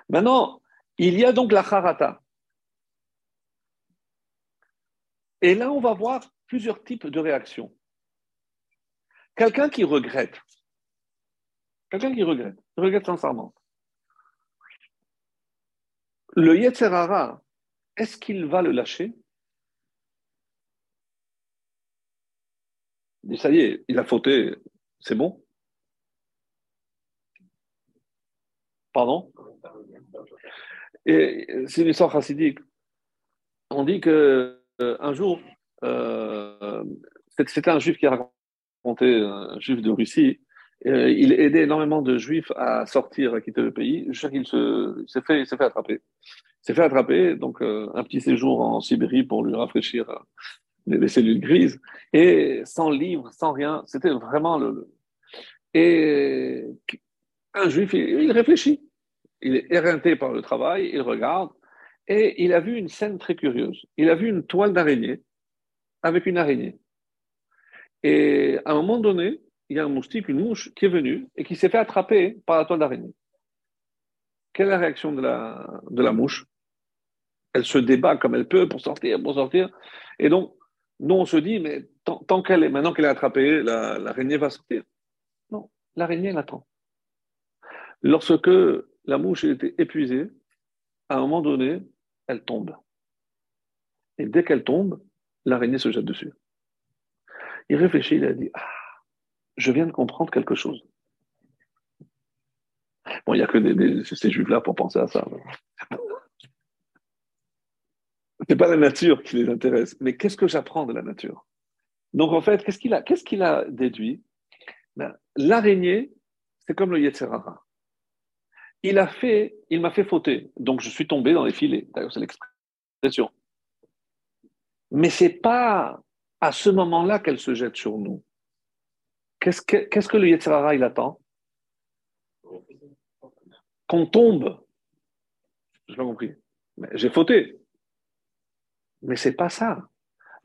Maintenant, il y a donc la harata. Et là, on va voir plusieurs types de réactions. Quelqu'un qui regrette, quelqu'un qui regrette, regrette sincèrement, le Yetzerara, est-ce qu'il va le lâcher? Ça y est, il a fauté, c'est bon Pardon? Et c'est une histoire chassidique. On dit que euh, un jour, euh, c'était un juif qui a raconté, un juif de Russie, euh, il aidait énormément de juifs à sortir, à quitter le pays. Je qu'il s'est fait, fait attraper. s'est fait attraper, donc un petit séjour en Sibérie pour lui rafraîchir les, cellules grises, et sans livre, sans rien. C'était vraiment le, Et un juif, il, réfléchit. Il est éreinté par le travail, il regarde, et il a vu une scène très curieuse. Il a vu une toile d'araignée avec une araignée. Et à un moment donné, il y a un moustique, une mouche qui est venue et qui s'est fait attraper par la toile d'araignée. Quelle est la réaction de la, de la mouche? Elle se débat comme elle peut pour sortir, pour sortir. Et donc, nous, on se dit, mais tant, qu'elle est, maintenant qu'elle est attrapée, l'araignée va sortir. Non, l'araignée, elle attend. Lorsque la mouche était épuisée, à un moment donné, elle tombe. Et dès qu'elle tombe, l'araignée se jette dessus. Il réfléchit, il a dit, ah, je viens de comprendre quelque chose. Bon, il n'y a que ces juifs-là pour penser à ça. Ce n'est pas la nature qui les intéresse, mais qu'est-ce que j'apprends de la nature? Donc en fait, qu'est-ce qu'il a, a déduit? Ben, L'araignée, c'est comme le Yetzerara. Il a fait, il m'a fait fauter, donc je suis tombé dans les filets. D'ailleurs, c'est l'expression. Mais c'est pas à ce moment-là qu'elle se jette sur nous. Qu'est-ce que, qu'est-ce que le il attend? Qu'on tombe. Je pas compris. J'ai fauté. Mais c'est pas ça.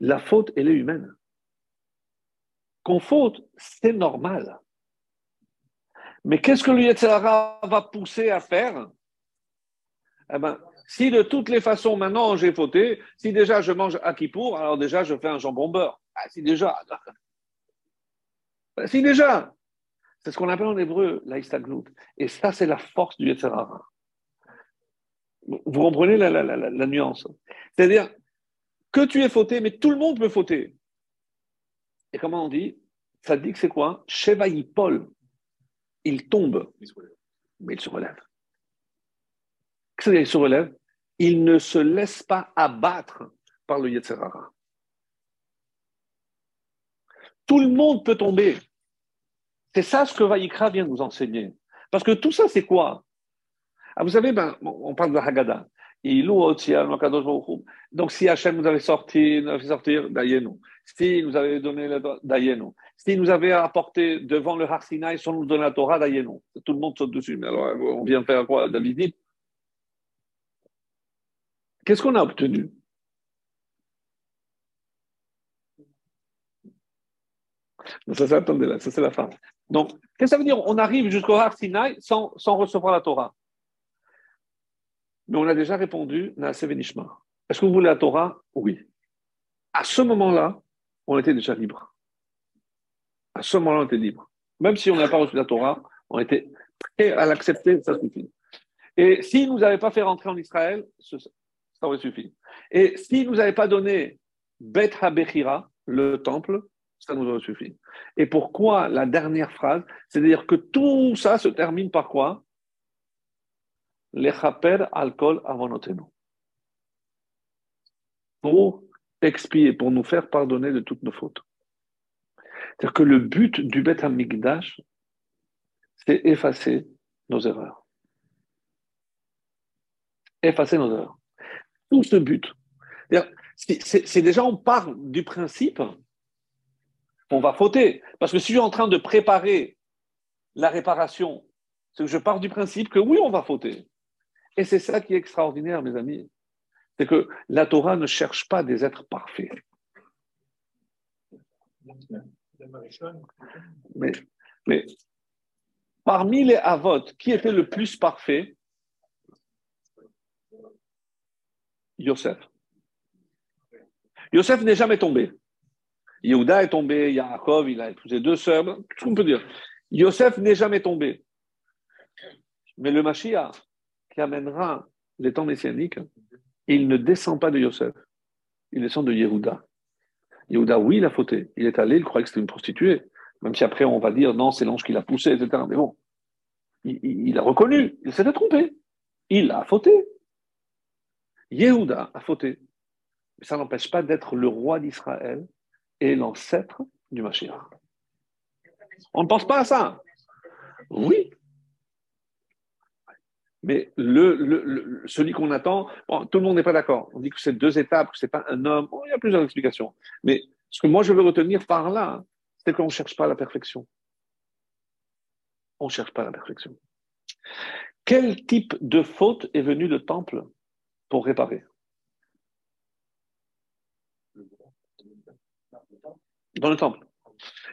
La faute, elle est humaine. Qu'on faute, c'est normal. Mais qu'est-ce que le Yetzirara va pousser à faire? Eh ben, si de toutes les façons, maintenant j'ai fauté, si déjà je mange à Kippour, alors déjà je fais un jambon beurre. Ah, si déjà. Si déjà. C'est ce qu'on appelle en hébreu l'aïstaglout. Et ça, c'est la force du Yetzirara. Vous comprenez la, nuance? C'est-à-dire que tu es fauté, mais tout le monde peut fauter. Et comment on dit? Ça dit que c'est quoi? Paul. Il tombe, mais il se relève. Qu'est-ce qu'il se relève? Il ne se laisse pas abattre par le Yetzerara. Tout le monde peut tomber. C'est ça ce que Vaïkra vient nous enseigner. Parce que tout ça, c'est quoi? Ah, Vous savez, ben, on parle de la Haggadah. Donc, si Hachem nous avait sorti, nous avait sortir, nous. Si nous avait donné le nous. Si nous avait apporté devant le Har Sinai sans nous donner la Torah, nous. Tout le monde saute dessus. Mais alors, on vient faire quoi David Qu'est-ce qu'on a obtenu? Ça, c'est, attendez là, ça c'est la fin. Donc, qu'est-ce que ça veut dire? On arrive jusqu'au Har Sinai sans, sans recevoir la Torah. Mais on a déjà répondu, Est-ce que vous voulez la Torah? Oui. À ce moment-là, on était déjà libre. À ce moment-là, on était libre. Même si on n'a pas reçu la Torah, on était prêt à l'accepter, ça suffit. Et s'il ne nous avait pas fait rentrer en Israël, ça aurait suffi. Et s'il ne nous avait pas donné Bet HaBechira, le temple, ça nous aurait suffi. Et pourquoi la dernière phrase? C'est-à-dire que tout ça se termine par quoi? Lechaper alcool avonotenu. Pour expier, pour nous faire pardonner de toutes nos fautes. C'est-à-dire que le but du Bet Hamikdash, c'est effacer nos erreurs. Effacer nos erreurs. Tout ce but. C'est déjà, on part du principe qu'on va fauter. Parce que si je suis en train de préparer la réparation, c'est que je pars du principe que oui, on va fauter. Et c'est ça qui est extraordinaire, mes amis. C'est que la Torah ne cherche pas des êtres parfaits. Mais, parmi les Avot, qui était le plus parfait? Yosef. Yosef n'est jamais tombé. Yehuda est tombé, Yaakov, il a épousé deux sœurs, tout ce qu'on peut dire? Yosef n'est jamais tombé. Mais le Mashiach, qui amènera les temps messianiques, il ne descend pas de Yosef, il descend de Yehuda. Yehuda, oui, il a fauté. Il est allé, il croyait que c'était une prostituée. Même si après on va dire non, c'est l'ange qui l'a poussé, etc. Mais bon, il, a reconnu, il s'était trompé. Il a fauté. Yehuda a fauté. Mais ça n'empêche pas d'être le roi d'Israël et l'ancêtre du Mashiach. On ne pense pas à ça. Oui, mais le, celui qu'on attend, tout le monde n'est pas d'accord. On dit que c'est deux étapes, que ce n'est pas un homme. il y a plusieurs explications. Mais ce que moi je veux retenir par là, c'est qu'on ne cherche pas la perfection. On ne cherche pas la perfection. Quel type de faute est venu le temple pour réparer? Dans le temple.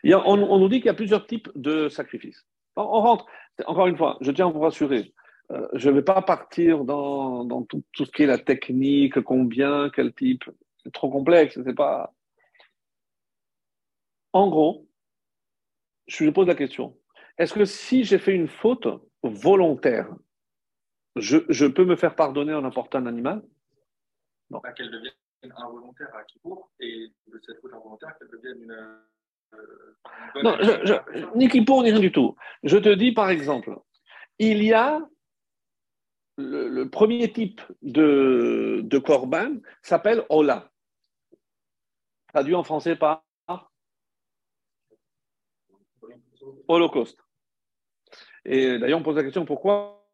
on, nous dit qu'il y a plusieurs types de sacrifices. on rentre, encore une fois, je tiens à vous rassurer, euh, je ne vais pas partir dans, tout, ce qui est la technique, combien, quel type. C'est trop complexe. C'est pas. En gros, je me pose la question est-ce que si j'ai fait une faute volontaire, je, peux me faire pardonner en apportant un animal? Non. qu'elle devienne involontaire à Kippour et de cette faute involontaire qu'elle devienne une. Euh, non, ni Kippour ni rien du tout. Je te dis par exemple, il y a le, premier type de, de s'appelle Ola. Traduit en français par Holocauste. Et d'ailleurs, on pose la question pourquoi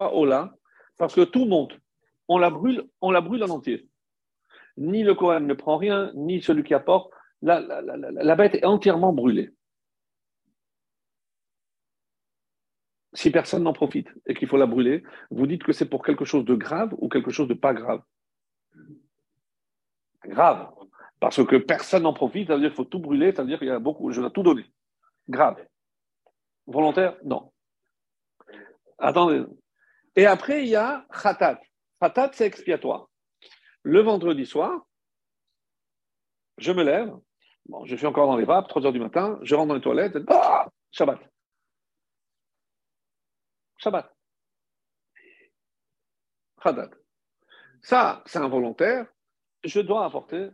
Ola? Parce que tout monte. On la brûle, on la brûle en entier. Ni le Coran ne prend rien, ni celui qui apporte. La bête est entièrement brûlée. Si personne n'en profite et qu'il faut la brûler, vous dites que c'est pour quelque chose de grave ou quelque chose de pas grave? Grave. Parce que personne n'en profite, ça veut dire qu'il faut tout brûler, ça veut dire qu'il y a beaucoup, je dois tout donner. Grave. Volontaire? Non. Attendez. Et après, il y a khatat. Khatat, c'est expiatoire. Le vendredi soir, je me lève, je suis encore dans les vapes, 3 heures du matin, je rentre dans les toilettes, ah, Shabbat. Shabbat. Khatat. Ça, c'est involontaire. Je dois apporter.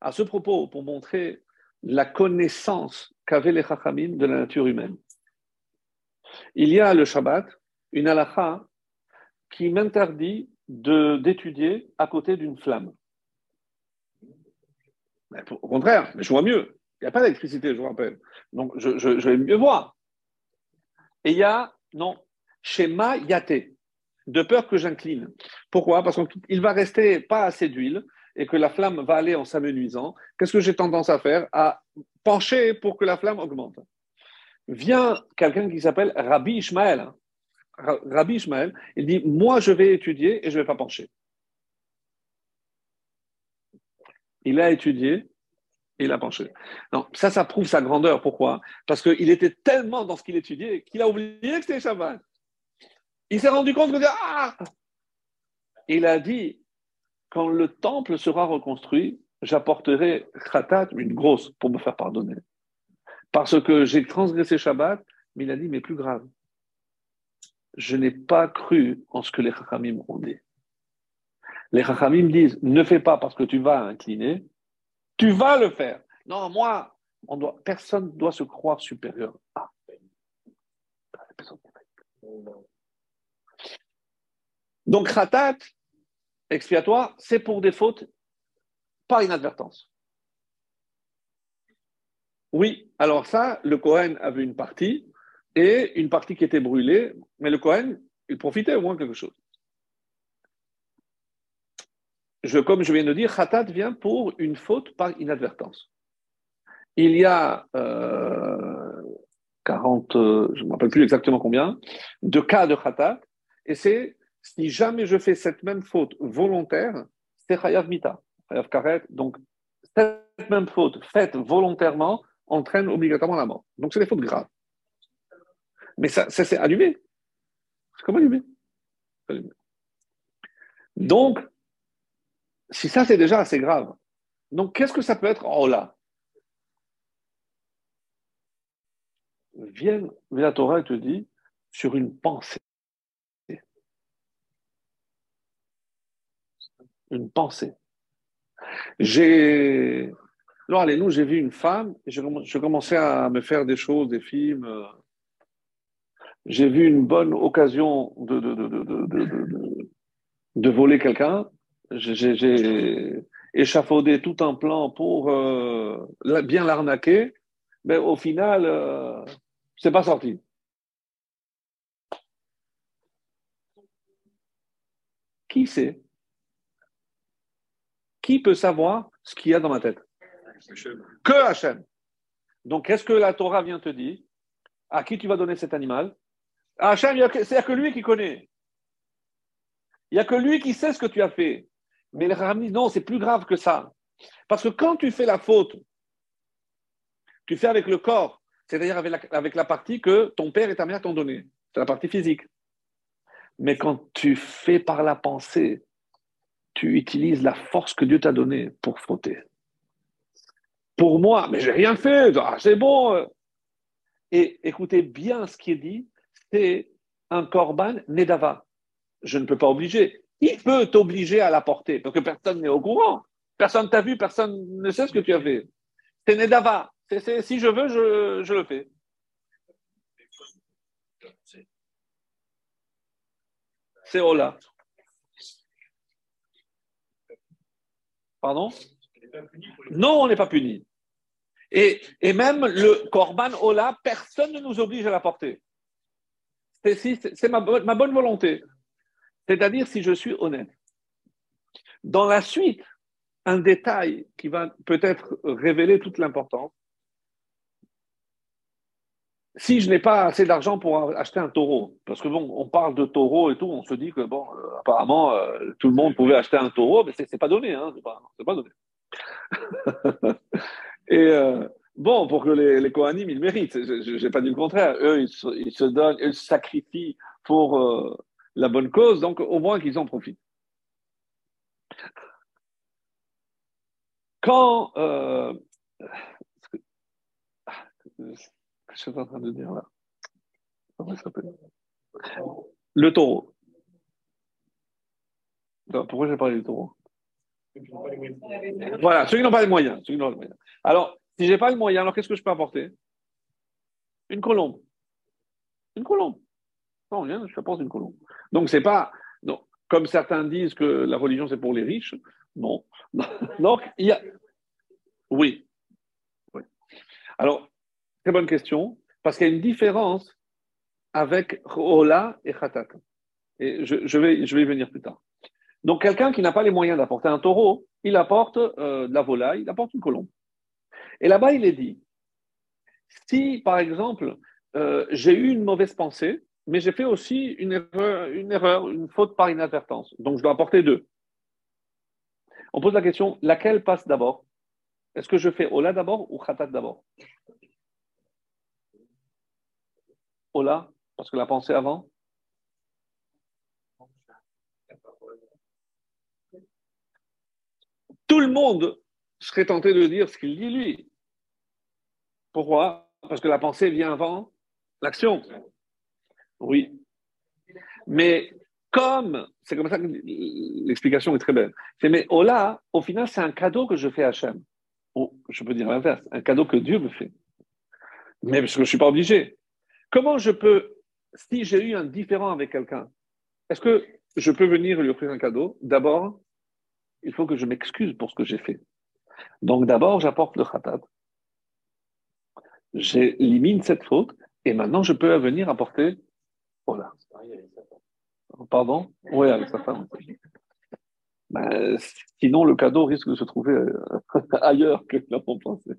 À ce propos, pour montrer la connaissance qu'avaient les Chachamim de la nature humaine. Il y a le Shabbat, une halakha qui m'interdit d'étudier à côté d'une flamme. au contraire, je vois mieux. Il n'y a pas d'électricité, je vous rappelle. Donc, je, vais mieux voir. Et il y a, non, schéma yaté, de peur que j'incline. Pourquoi? Parce qu'il va rester pas assez d'huile et que la flamme va aller en s'amenuisant, qu'est-ce que j'ai tendance à faire? À pencher pour que la flamme augmente. Vient quelqu'un qui s'appelle Rabbi Ishmael. Rabbi Ishmael, il dit Moi, je vais étudier et je ne vais pas pencher. Il a étudié et il a penché. Non, ça, ça prouve sa grandeur. Pourquoi? Parce qu'il était tellement dans ce qu'il étudiait qu'il a oublié que c'était Shabbat. Il s'est rendu compte que. Ah Il a dit quand le temple sera reconstruit, j'apporterai khatat, une grosse, pour me faire pardonner. Parce que j'ai transgressé Shabbat, mais il a dit, mais plus grave, je n'ai pas cru en ce que les Chachamim ont dit. Les Chachamim disent, ne fais pas parce que tu vas incliner, tu vas le faire. Non, moi, on doit, personne ne doit se croire supérieur. Ah. Donc, khatat, expiatoire, c'est pour des fautes par inadvertance. Oui, alors ça, le Cohen avait une partie et une partie qui était brûlée, mais le Cohen, il profitait au moins quelque chose. Je, comme je viens de dire, Khatat vient pour une faute par inadvertance. Il y a 40, euh, euh, je ne me rappelle plus exactement combien, de cas de Khatat, et c'est si jamais je fais cette même faute volontaire, c'est Chayav Mita, Chayav Karet. Donc, cette même faute faite volontairement entraîne obligatoirement la mort. Donc, c'est des fautes graves. Mais ça, ça c'est allumé. C'est comme allumé. Donc, si ça, c'est déjà assez grave. Donc, qu'est-ce que ça peut être Oh là? Viens, la Torah te dit sur une pensée. une pensée. J'ai. Alors, allez, nous, j'ai vu une femme, et je, commençais à me faire des choses, des films. J'ai vu une bonne occasion de, voler quelqu'un. J'ai échafaudé tout un plan pour euh, bien l'arnaquer, mais au final, euh, c'est pas sorti. Qui sait? Qui peut savoir ce qu'il y a dans ma tête? Que Hachem. Donc, qu'est-ce que la Torah vient te dire À qui tu vas donner cet animal? Hachem, c'est que lui qui connaît. Il n'y a que lui qui sait ce que tu as fait. Mais les Raham non, c'est plus grave que ça. Parce que quand tu fais la faute, tu fais avec le corps, c'est-à-dire avec avec la partie que ton père et ta mère t'ont donnée. C'est la partie physique. Mais quand tu fais par la pensée, tu utilises la force que Dieu t'a donnée pour frotter. Pour moi, mais j'ai rien fait, ah, c'est bon. Et écoutez bien ce qui est dit, c'est un korban nedava. Je ne peux pas obliger. Qui peut t'obliger à la porter Parce que personne n'est au courant. Personne t'a vu, personne ne sait ce que tu as fait. C'est Nedava. si je veux, je, le fais. C'est Ola. Pardon? Non, on n'est pas puni. Et, même le Korban Ola, personne ne nous oblige à la porter. C'est ma, ma bonne volonté. C'est-à-dire si je suis honnête. Dans la suite, un détail qui va peut-être révéler toute l'importance. Si je n'ai pas assez d'argent pour acheter un taureau, parce que bon, on parle de taureau et tout, on se dit que bon, euh, apparemment, euh, tout le monde pouvait acheter un taureau, mais c'est pas donné, hein, c'est pas, donné. et euh, bon, pour que les, les Kohanim, ils méritent, je n'ai pas dit le contraire, eux, ils se, donnent, ils se sacrifient pour la bonne cause, donc au moins qu'ils en profitent. Quand. Euh, que je suis en train de dire là Comment ça s'appelle? Le taureau. pourquoi j'ai parlé du taureau? Voilà, ceux qui n'ont pas les moyens. Pas les moyens. Alors, si je n'ai pas les moyens, alors qu'est-ce que je peux apporter? Une colombe. Une colombe. Je apporte une colombe. Donc, c'est pas. Non. Comme certains disent que la religion, c'est pour les riches. Non. Donc, il y a. Oui. oui. Alors, très bonne question, parce qu'il y a une différence avec Ola et Khatat. Et je, vais, je vais y venir plus tard. Donc, quelqu'un qui n'a pas les moyens d'apporter un taureau, il apporte euh, de la volaille, il apporte une colombe. Et là-bas, il est dit si, par exemple, euh, j'ai eu une mauvaise pensée, mais j'ai fait aussi une erreur, une faute par inadvertance, donc je dois apporter deux. On pose la question, laquelle passe d'abord? Est-ce que je fais Ola d'abord ou Khatat d'abord? Ola, parce que la pensée avant? Tout le monde serait tenté de dire ce qu'il dit lui. Pourquoi? Parce que la pensée vient avant l'action. Oui. Mais comme, c'est comme ça que l'explication est très belle. C'est mais Ola, au final, c'est un cadeau que je fais à Hachem. Ou je peux dire l'inverse, un cadeau que Dieu me fait. Mais parce que je ne suis pas obligé. Comment je peux, si j'ai eu un différent avec quelqu'un, est-ce que je peux venir lui offrir un cadeau? D'abord, il faut que je m'excuse pour ce que j'ai fait. Donc d'abord, j'apporte le khatat. J'élimine cette faute et maintenant je peux venir apporter Pardon? Oui, avec sa femme. Ben, sinon, le cadeau risque de se trouver euh, ailleurs que là on pensait.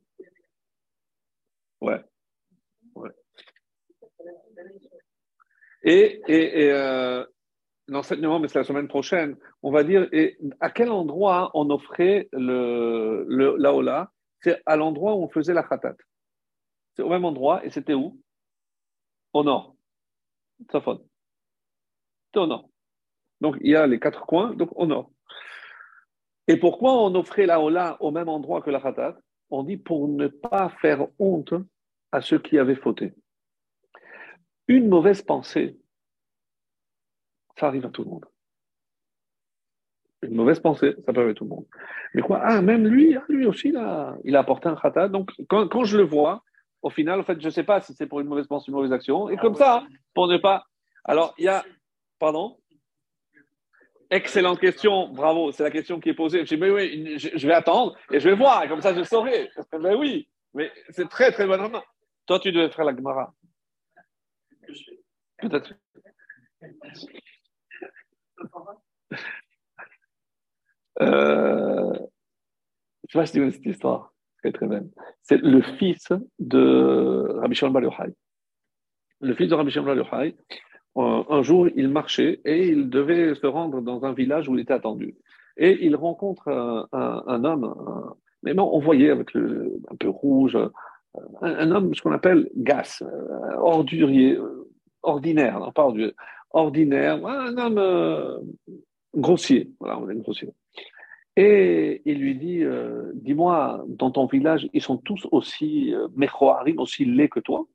Ouais. ouais. Et, et, et euh, l'enseignement, mais c'est la semaine prochaine, on va dire et à quel endroit on offrait le, le l'aola C'est à l'endroit où on faisait la khatat. C'est au même endroit, et c'était où? Au nord. Safon au nord. Donc, il y a les quatre coins, donc au nord. Et pourquoi on offrait la Ola au même endroit que la Khatat? On dit pour ne pas faire honte à ceux qui avaient fauté. Une mauvaise pensée, ça arrive à tout le monde. Une mauvaise pensée, ça peut arriver à tout le monde. Mais quoi? Ah, même lui, ah, lui aussi, a, il a apporté un khatat. Donc, quand, quand, je le vois, au final, en fait, je ne sais pas si c'est pour une mauvaise pensée ou une mauvaise action. Et comme ça, pour ne pas. Alors, il y a Pardon? Excellente question, bravo. C'est la question qui est posée. Je dis, mais oui, je vais attendre et je vais voir, comme ça je saurai. Mais oui, mais c'est très très bonne. Toi, tu devais faire la Gemara. Peut-être. Euh, je sais pas si cette histoire. C'est le fils de Rabbi Shimon Bar Le fils de Rabbi Shimon Bar un jour, il marchait et il devait se rendre dans un village où il était attendu. Et il rencontre un, homme, mais non, on voyait avec le, un peu rouge, un, homme, ce qu'on appelle gas, euh, ordurier, euh, ordinaire, non pas ordurier, ordinaire, un homme euh, grossier, voilà, on est grossier. Et il lui dit, dis-moi, dans ton village, ils sont tous aussi euh, aussi laids que toi?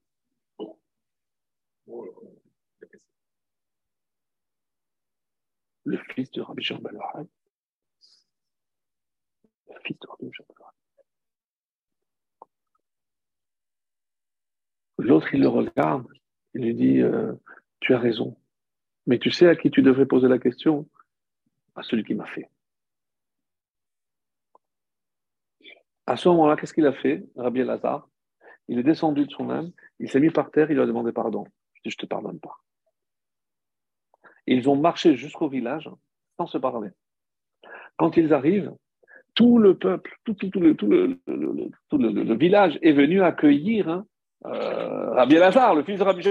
Le fils de Rabbi ben Le fils de Rabbi ben L'autre, il le regarde, il lui dit euh, Tu as raison, mais tu sais à qui tu devrais poser la question? À celui qui m'a fait. À ce moment-là, qu'est-ce qu'il a fait, Rabbi Elazar? Il est descendu de son âme, il s'est mis par terre, il lui a demandé pardon. Je dis Je te pardonne pas. Ils ont marché jusqu'au village sans se parler. Quand ils arrivent, tout le peuple, tout, le, village est venu accueillir hein, euh, Rabbi Elazar, le fils de Rabbi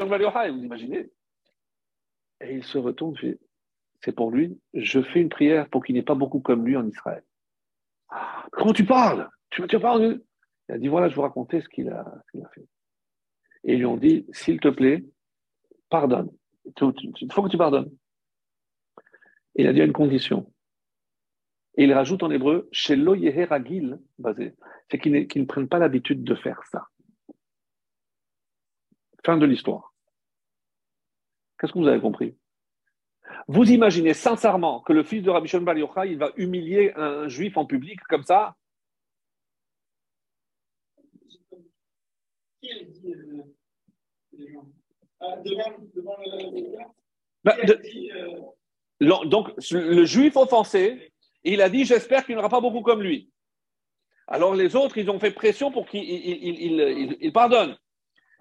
vous imaginez? Et il se retourne, c'est pour lui, je fais une prière pour qu'il n'y ait pas beaucoup comme lui en Israël. Comment tu parles? Tu parles Il a dit, voilà, je vous raconter ce qu'il a, fait. Et ils lui ont dit, s'il te plaît, pardonne. Il faut que tu pardonnes. Et il a dit à une condition. Et il rajoute en hébreu, chez Ragil, basé, c'est qu'ils ne prennent pas l'habitude de faire ça. Fin de l'histoire. Qu'est-ce que vous avez compris? Vous imaginez sincèrement que le fils de Rabbi Shimon Bar Yochai, il va humilier un juif en public comme ça? Donc, le juif offensé, il a dit J'espère qu'il n'y aura pas beaucoup comme lui. Alors les autres, ils ont fait pression pour qu'il pardonne.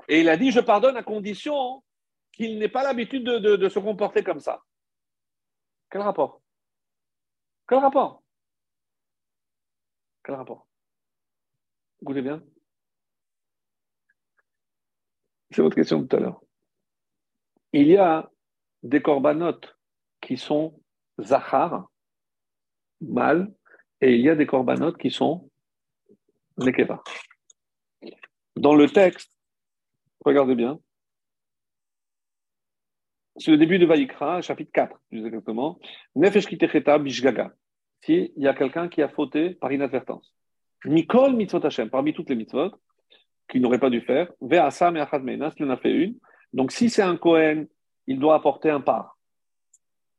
Et il a dit Je pardonne à condition qu'il n'ait pas l'habitude de, se comporter comme ça. Quel rapport? Quel rapport? Quel rapport? Écoutez bien. C'est votre question tout à l'heure. Il y a des corbanotes qui sont zachar, mâles, et il y a des corbanotes qui sont nekeva. Dans le texte, regardez bien, c'est le début de Vaïkra, chapitre 4, plus exactement. Nefesh kitecheta bishgaga. Si il y a quelqu'un qui a fauté par inadvertance. Mikol mitzvot Hashem, parmi toutes les mitzvot, qu'il n'aurait pas dû faire. Ve'asam et achad meinas, il en a fait une. Donc si c'est un Kohen, il doit apporter un part.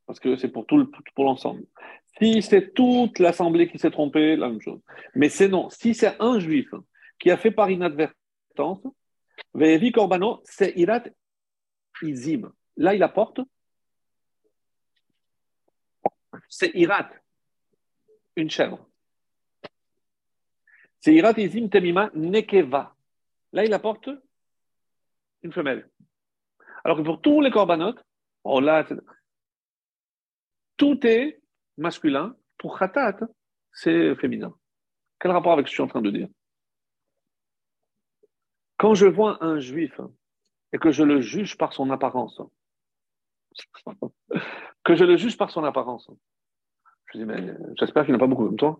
Parce que c'est pour tout pour l'ensemble. Si c'est toute l'assemblée qui s'est trompée, la même chose. Mais c'est non. Si c'est un juif qui a fait par inadvertance, Ve'evi korbano, c'est irat izim. Là, il apporte. C'est Irat, une chèvre. C'est Irat Izim Temima Nekeva. Là, il apporte une femelle. Alors que pour tous les corbanotes, oh tout est masculin. Pour Khatat, c'est féminin. Quel rapport avec ce que je suis en train de dire? Quand je vois un juif et que je le juge par son apparence, que je le juge par son apparence. Je dis, mais j'espère qu'il n'a pas beaucoup comme toi.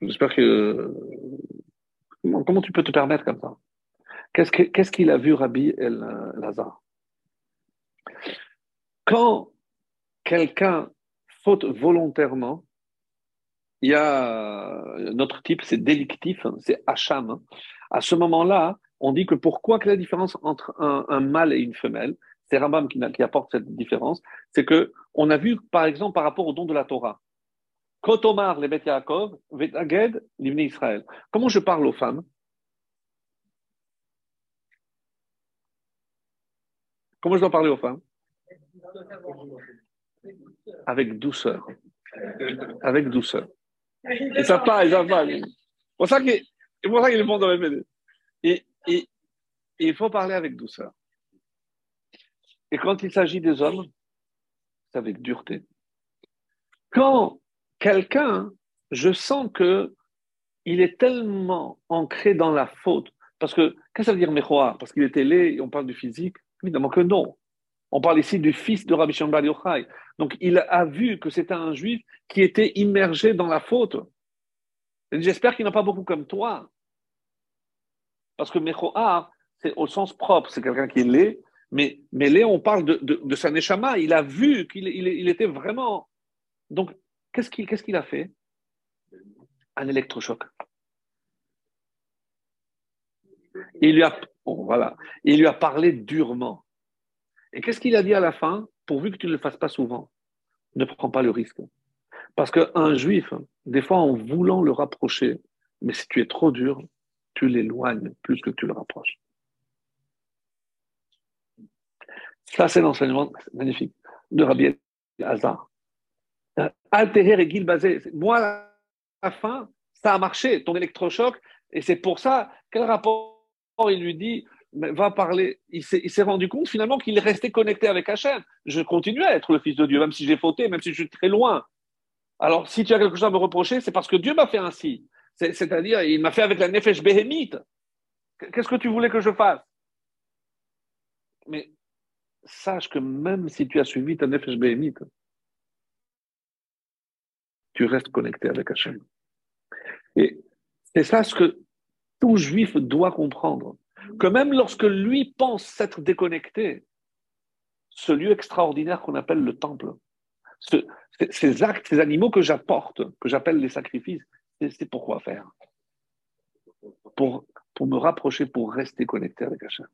J'espère que. Comment, tu peux te permettre comme ça? Qu'est-ce qu'il a vu, Rabbi El Lazare? Quand quelqu'un faute volontairement, il y a notre type, c'est délictif, c'est Hacham. À ce moment-là, on dit que pourquoi est la différence entre un mâle et une femelle? C'est Rambam qui, apporte cette différence, c'est que on a vu, par exemple, par rapport au don de la Torah, Kotomar le Bet Yaakov, Vetaged l'Ibn Israël. Comment je parle aux femmes? Comment je dois parler aux femmes? Avec douceur. Avec douceur. Et ça pas, ça pas. C'est pour ça qu'il est bon dans les et, et il faut parler avec douceur. Et quand il s'agit des hommes, c'est avec dureté. Quand quelqu'un, je sens que il est tellement ancré dans la faute, parce que, qu'est-ce que ça veut dire Mechoar Parce qu'il était laid et on parle du physique Évidemment que non. On parle ici du fils de Rabbi Shimon Yochai. Donc il a vu que c'était un juif qui était immergé dans la faute. J'espère qu'il n'a pas beaucoup comme toi. Parce que Mechoar, c'est au sens propre, c'est quelqu'un qui est laid, mais, Léon parle de, de, il a vu qu'il il, il était vraiment. Donc, qu'est-ce qu'il a fait? Un électrochoc. Il lui, a, il lui a parlé durement. Et qu'est-ce qu'il a dit à la fin? Pourvu que tu ne le fasses pas souvent, ne prends pas le risque. Parce qu'un juif, des fois, en voulant le rapprocher, mais si tu es trop dur, tu l'éloignes plus que tu le rapproches. Ça, c'est l'enseignement magnifique de Rabbi Hazar. Altérer et Gil Bazé. Moi, à la fin, ça a marché, ton électrochoc, et c'est pour ça, quel rapport il lui dit va parler. Il s'est rendu compte finalement qu'il est resté connecté avec Hachem. Je continue à être le Fils de Dieu, même si j'ai fauté, même si je suis très loin. Alors, si tu as quelque chose à me reprocher, c'est parce que Dieu m'a fait ainsi. C'est-à-dire, il m'a fait avec la Nefesh Behemite. Qu'est-ce que tu voulais que je fasse? Mais sache que même si tu as suivi ta Nefesh Behemite, tu restes connecté avec Hachem. Et c'est ça ce que tout juif doit comprendre. Que même lorsque lui pense s'être déconnecté, ce lieu extraordinaire qu'on appelle le temple, ces actes, ces animaux que j'apporte, que j'appelle les sacrifices, c'est pourquoi faire? Pour, pour me rapprocher, pour rester connecté avec Hachem.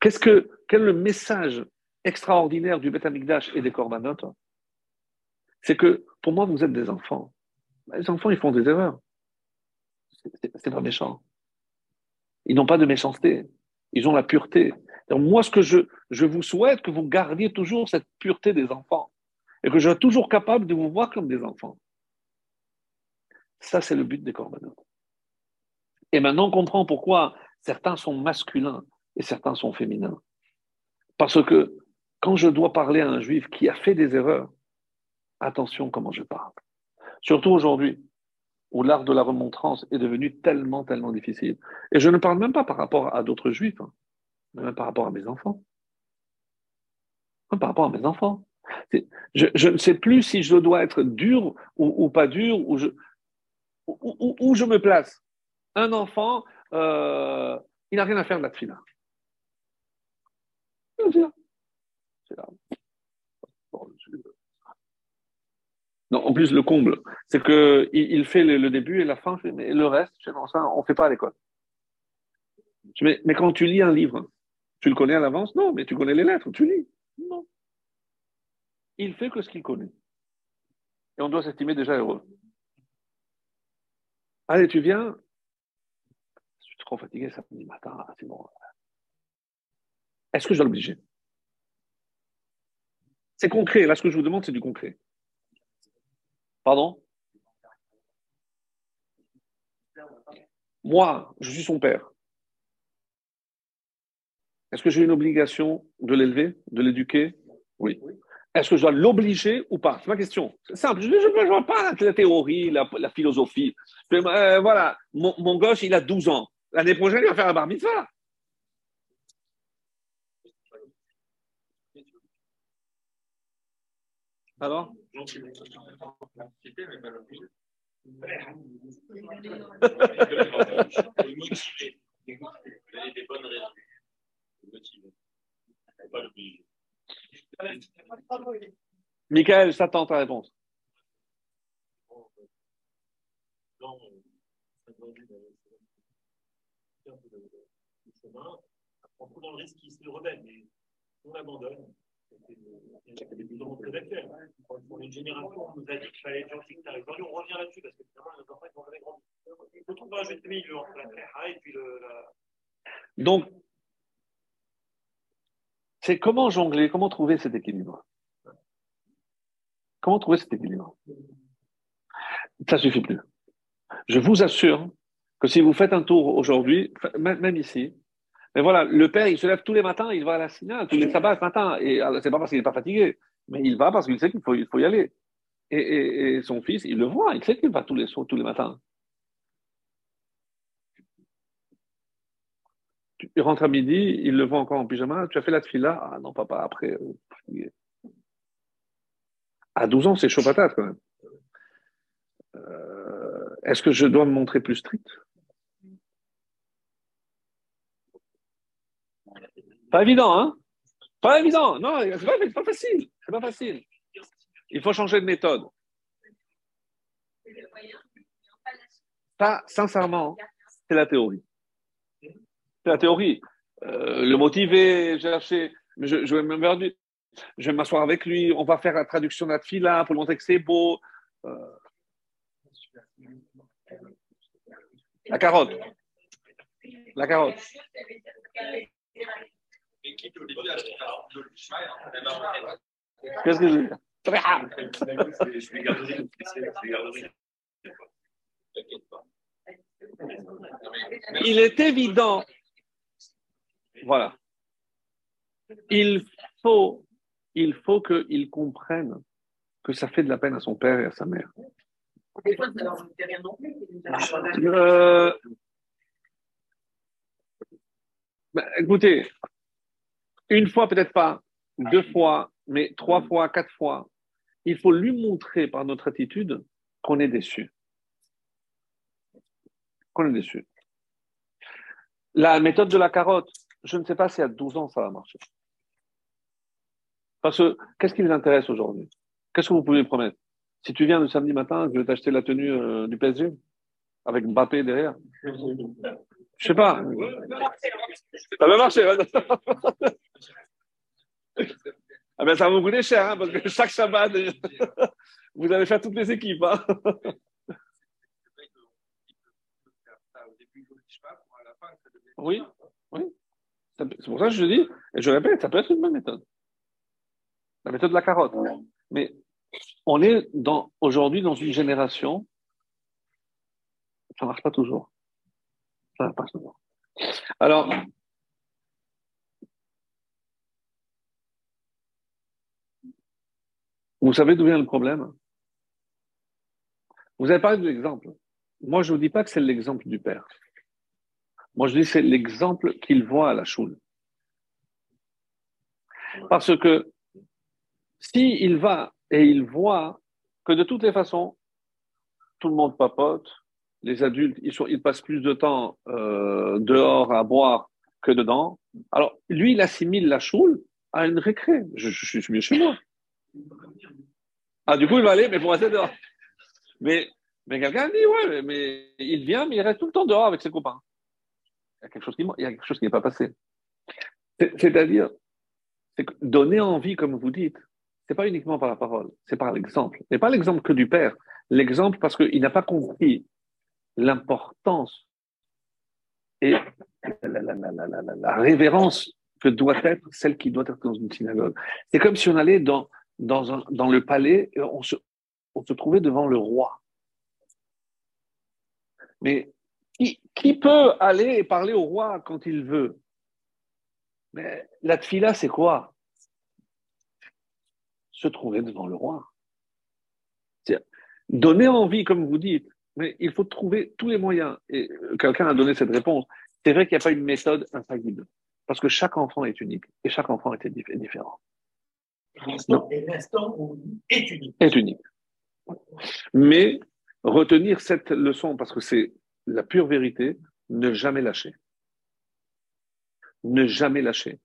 Qu'est-ce que, quel est le message extraordinaire du Beth Amikdash et des Korbanot? C'est que pour moi, vous êtes des enfants. Les enfants, ils font des erreurs. C'est pas méchant. Ils n'ont pas de méchanceté. Ils ont la pureté. moi, ce que je, je vous souhaite, que vous gardiez toujours cette pureté des enfants. Et que je sois toujours capable de vous voir comme des enfants. Ça, c'est le but des corbanotes. Et maintenant, on comprend pourquoi certains sont masculins et certains sont féminins. Parce que quand je dois parler à un juif qui a fait des erreurs, attention comment je parle. Surtout aujourd'hui, où l'art de la remontrance est devenu tellement, tellement difficile. Et je ne parle même pas par rapport à d'autres juifs, hein, mais même par rapport à mes enfants. Même par rapport à mes enfants. Je, ne sais plus si je dois être dur ou, pas dur, où, je me place. Un enfant, euh, il n'a rien à faire de la tfila. Non, en plus, le comble, c'est qu'il il fait le, début et la fin, mais le reste, ça, on ne fait pas à l'école. Mais, mais quand tu lis un livre, tu le connais à l'avance? Non, mais tu connais les lettres, tu lis. Non. Il fait que ce qu'il connaît. Et on doit s'estimer déjà heureux. Allez, tu viens Je suis trop fatigué samedi matin, c'est bon. Est-ce que je dois l'obliger C'est concret. Là, ce que je vous demande, c'est du concret. Pardon? Moi, je suis son père. Est-ce que j'ai une obligation de l'élever, de l'éduquer? Oui. Est-ce que je dois l'obliger ou pas? C'est ma question. C'est simple. Je ne vois pas la théorie, la, philosophie. Euh, voilà, mon, mon, gosse, il a 12 ans. L'année prochaine, il va faire un bar mitzvah. Alors Michael, ça tente ta réponse. On dans le risque qu'il se rebelle, mais on l'abandonne. Aujourd'hui, on revient là-dessus parce que. Donc, c'est comment jongler, comment trouver cet équilibre? Comment trouver cet équilibre? Ça suffit plus. Je vous assure que si vous faites un tour aujourd'hui, même ici, mais voilà, le père, il se lève tous les matins, il va à la signal, tous les sabbats ce matin. Et c'est pas parce qu'il n'est pas fatigué, mais il va parce qu'il sait qu'il faut, il faut y aller. Et, son fils, il le voit, il sait qu'il va tous les, tous les matins. Il rentre à midi, il le voit encore en pyjama. Tu as fait la là Ah non, papa, après. Euh, à 12 ans, c'est chaud patate quand même. Euh, est-ce que je dois me montrer plus strict Pas évident, hein Pas évident. Non, c'est pas, pas facile. C'est pas facile. Il faut changer de méthode. Ça, sincèrement, c'est la théorie. C'est la théorie. Euh, le motiver, chercher. Je, je vais m'asseoir avec lui, on va faire la traduction de la fila pour montrer que c'est beau. Euh, la carotte. La carotte. Qu'est-ce que je veux dire Il est évident, voilà, il faut, il faut qu'ils comprennent que ça fait de la peine à son père et à sa mère. Euh, ben, écoutez, une fois peut-être pas, deux fois, mais trois fois, quatre fois, il faut lui montrer par notre attitude qu'on est déçu. Qu'on est déçu. La méthode de la carotte, je ne sais pas si à 12 ans ça va marcher. Parce que qu'est-ce qui les intéresse aujourd'hui? Qu'est-ce que vous pouvez promettre? Si tu viens le samedi matin, je vais t'acheter la tenue euh, du PSG avec Mbappé derrière. Je sais pas. Ça va marcher. ah ben, ça va vous coûter cher, hein, parce que chaque Shabbat, vous allez faire toutes les équipes. Hein. Oui, oui. C'est pour ça que je dis, et je répète, ça peut être une bonne méthode. La méthode de la carotte. Mais on est aujourd'hui dans une génération, ça ne marche pas toujours. Ça ne marche pas toujours. Alors, vous savez d'où vient le problème? Vous avez parlé de l'exemple. Moi, je ne vous dis pas que c'est l'exemple du père. Moi, je dis que c'est l'exemple qu'il voit à la choule. Parce que s'il il va et il voit que de toutes les façons, tout le monde papote, les adultes, ils, ils passent plus de temps euh, dehors à boire que dedans. Alors, lui, il assimile la choule à une récré. Je, suis mieux chez moi. Ah, du coup, il va aller, mais pour rester dehors. Mais, mais quelqu'un dit, ouais, mais il vient, mais il reste tout le temps dehors avec ses copains. Il y a quelque chose qui, n'est pas passé. C'est-à-dire, c'est donner envie, comme vous dites, c'est pas uniquement par la parole, c'est par l'exemple. Et pas l'exemple que du père. L'exemple parce qu'il n'a pas compris l'importance et la, révérence que doit être celle qui doit être dans une synagogue. C'est comme si on allait dans, dans, le palais on se, trouvait devant le roi. Mais qui, peut aller parler au roi quand il veut? Mais la tfila, c'est quoi? Se trouver devant le roi. Donner envie, comme vous dites, mais il faut trouver tous les moyens. Et quelqu'un a donné cette réponse. C'est vrai qu'il n'y a pas une méthode infaillible, parce que chaque enfant est unique et chaque enfant est différent. L'instant est unique. Est unique. Mais retenir cette leçon, parce que c'est la pure vérité, ne jamais lâcher. Ne jamais lâcher.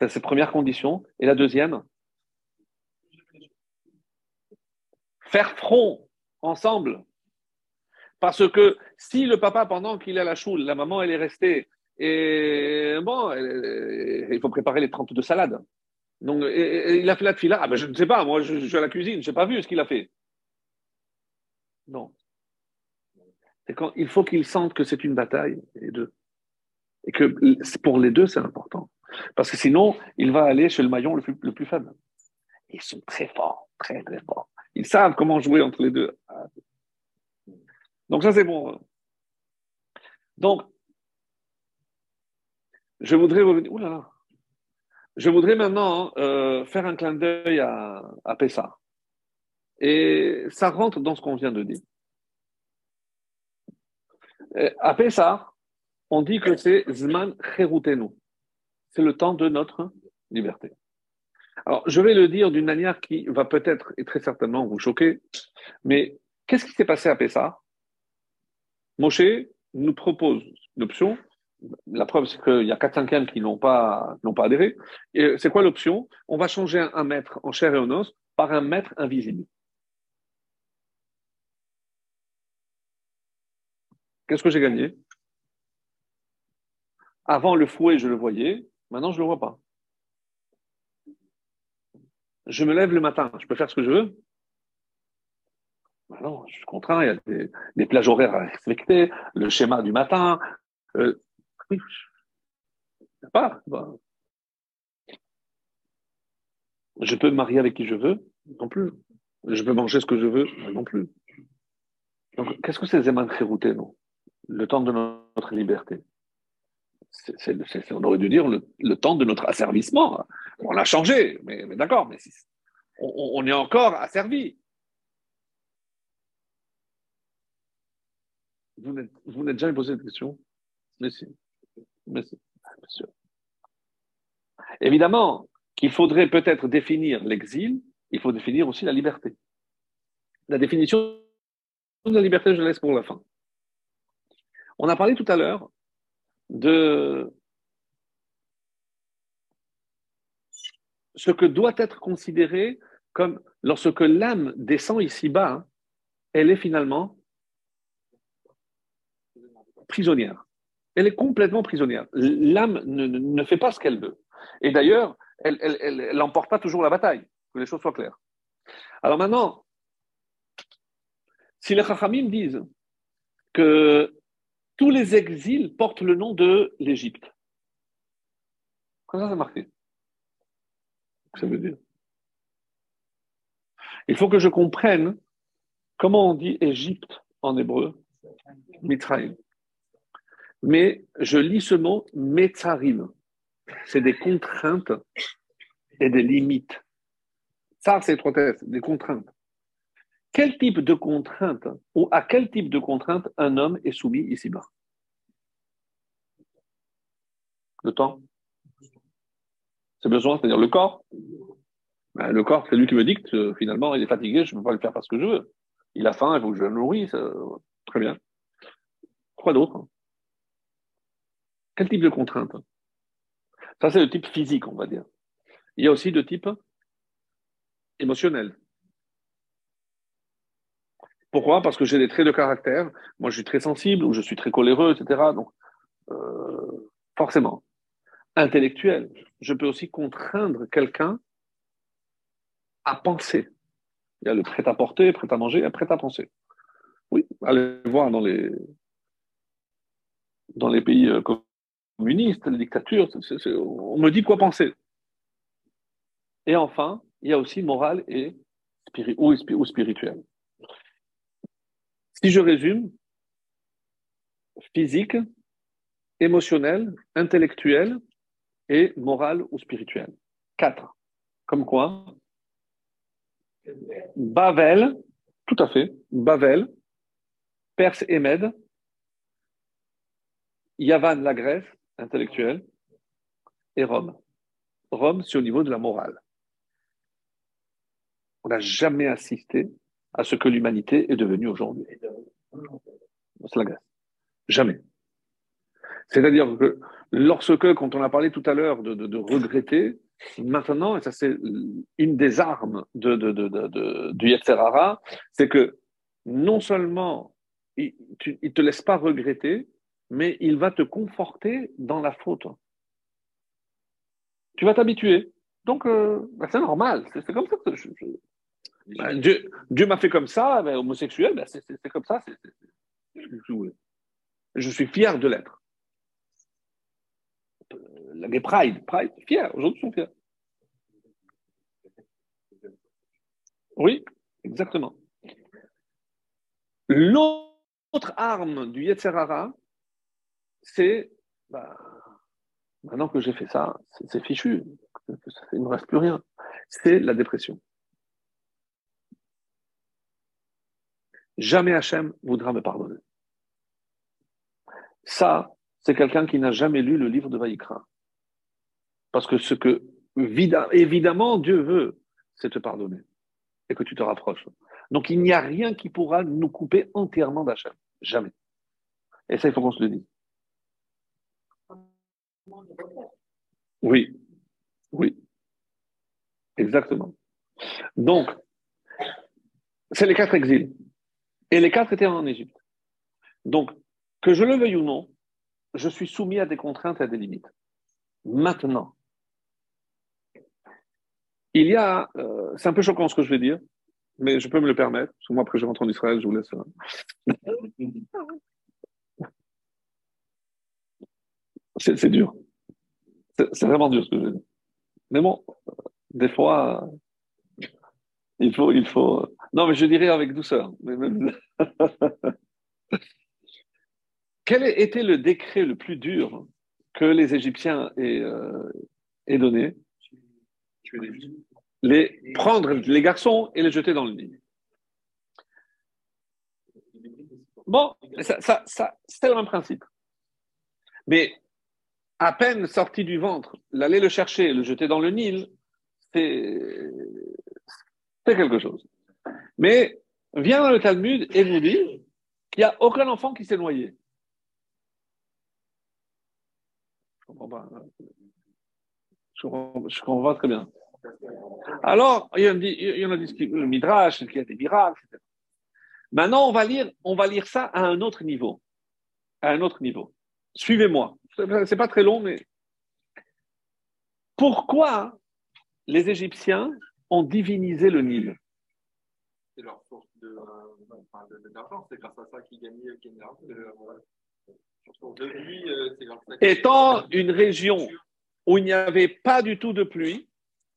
C'est la première condition. Et la deuxième, faire front ensemble. Parce que si le papa, pendant qu'il est à la choule, la maman, elle est restée, et bon, il faut préparer les 32 salades. Donc, il a fait la fila. Ah ben, je ne sais pas, moi, je, suis à la cuisine, je n'ai pas vu ce qu'il a fait. Non. Il faut qu'il sente que c'est une bataille, les deux. Et que pour les deux, c'est important. Parce que sinon, il va aller chez le maillon le plus, le faible. Ils sont très forts, très, très forts. Ils savent comment jouer entre les deux. Donc ça, c'est bon. Donc, je voudrais revenir. Ouh Je voudrais maintenant euh, faire un clin d'œil à, à Pessah. Et ça rentre dans ce qu'on vient de dire. À Pessah, on dit que c'est Zman Cherutenu. C'est le temps de notre liberté. Alors, je vais le dire d'une manière qui va peut-être et très certainement vous choquer, mais qu'est-ce qui s'est passé à Pessah? Moshe nous propose l'option. La preuve, c'est qu'il y a 4 cinquièmes qui n'ont pas, n'ont adhéré. C'est quoi l'option? On va changer un maître en chair et en os par un maître invisible. Qu'est-ce que j'ai gagné? Avant le fouet, je le voyais. Maintenant, je ne le vois pas. je me lève le matin, je peux faire ce que je veux ben Non, je suis contraint, il y a des, plages horaires à respecter, le schéma du matin. Euh, oui, pas. Je peux marier avec qui je veux Non plus. Je peux manger ce que je veux Non plus. Donc, qu'est-ce que c'est Zeman Khérouté, non? Le temps de notre liberté. on aurait dû dire le, temps de notre asservissement. On l'a changé, mais, d'accord, mais on, est encore asservi. Vous n'êtes jamais posé cette question Mais. Évidemment qu'il faudrait peut-être définir l'exil, il faut définir aussi la liberté. La définition de la liberté, je laisse pour la fin. On a parlé tout à l'heure de ce que doit être considéré comme lorsque l'âme descend ici-bas, elle est finalement prisonnière. Elle est complètement prisonnière. L'âme ne, fait pas ce qu'elle veut. Et d'ailleurs, elle n'emporte pas toujours la bataille, que les choses soient claires. Alors maintenant, si les Chachamim disent que tous les exils portent le nom de l'Égypte, comment ça c'est marqué Ça veut dire? Il faut que je comprenne comment on dit Égypte en hébreu, Mitraïm. Mais je lis ce mot Metzarim c'est des contraintes et des limites. Ça, c'est trois des contraintes. Quel type de contraintes ou à quel type de contraintes un homme est soumis ici-bas? Le temps C'est besoin, c'est-à-dire le corps ben, Le corps, c'est lui qui me dicte, euh, finalement, il est fatigué, je ne peux pas le faire parce que je veux. Il a faim, il faut que je le nourrisse. Très bien. Quoi d'autre? Quel type de contraintes ça, c'est le type physique, on va dire. Il y a aussi le type émotionnel. Pourquoi? Parce que j'ai des traits de caractère. Moi, je suis très sensible ou je suis très coléreux, etc. Donc, euh, forcément. Intellectuel. Je peux aussi contraindre quelqu'un à penser. Il y a le prêt à porter, prêt à manger, et prêt à penser. Oui, allez voir dans les, dans les pays euh, communiste, la dictature, on me dit quoi penser. Et enfin, il y a aussi morale et ou, spirituel. Si je résume, physique, émotionnel, intellectuel et moral ou spirituel. Quatre. Comme quoi? Bavel, tout à fait, Bavel, Perse et Yavan la Grèce, intellectuel, et Rome. Rome, c'est au niveau de la morale. On n'a jamais assisté à ce que l'humanité est devenue aujourd'hui. C'est la Grèce. Jamais. C'est-à-dire que lorsque, quand on a parlé tout à l'heure de, regretter, maintenant, et ça c'est une des armes de, du Yetzerara, c'est que non seulement il ne te laisse pas regretter, mais il va te conforter dans la faute. Tu vas t'habituer. Donc, euh, bah, c'est normal. C'est comme ça que bah, Dieu, Dieu m'a fait comme ça, bah, homosexuel, c'est comme ça. Je suis fier de l'être. Les Pride, Pride, fier. Aujourd'hui, ils sont fiers. Oui, exactement. L'autre arme du Yetzerara, c'est bah, maintenant que j'ai fait ça, c'est fichu, il ne reste plus rien. C'est la dépression. Jamais Hachem voudra me pardonner. Ça, c'est quelqu'un qui n'a jamais lu le livre de Vaïkra. Parce que ce que, évidemment, Dieu veut, c'est te pardonner et que tu te rapproches. Donc, il n'y a rien qui pourra nous couper entièrement d'Hachem. Jamais. Et ça, il faut qu'on se le dise. Oui, oui, exactement. Donc, c'est les quatre exils. Et les quatre étaient en Égypte. Donc, que je le veuille ou non, je suis soumis à des contraintes et à des limites. Maintenant, il y a, euh, c'est un peu choquant ce que je vais dire, mais je peux me le permettre, parce que moi après je rentre en Israël, je vous laisse. C'est dur. C'est vraiment dur ce que je dire. Mais bon, des fois, il faut, il faut. Non, mais je dirais avec douceur. Quel était le décret le plus dur que les Égyptiens aient, euh, donné? Prendre les garçons et les jeter dans le Nil. Bon, ça c'est le même principe. Mais à peine sorti du ventre, l'aller le chercher, le jeter dans le Nil, c'est quelque chose. Mais vient dans le Talmud et nous dit qu'il n'y a aucun enfant qui s'est noyé. Je comprends pas. Je comprends, très bien. Alors, il y en a, il dit le Midrash, qu'il y a des miracles, etc. Maintenant, on va lire, on va lire ça à un autre niveau. À un autre niveau. Suivez-moi. C'est pas très long, mais pourquoi les Égyptiens ont divinisé le Nil? C'est leur source d'argent, c'est grâce à ça qu'ils gagnaient Étant une région où il n'y avait pas du tout de pluie,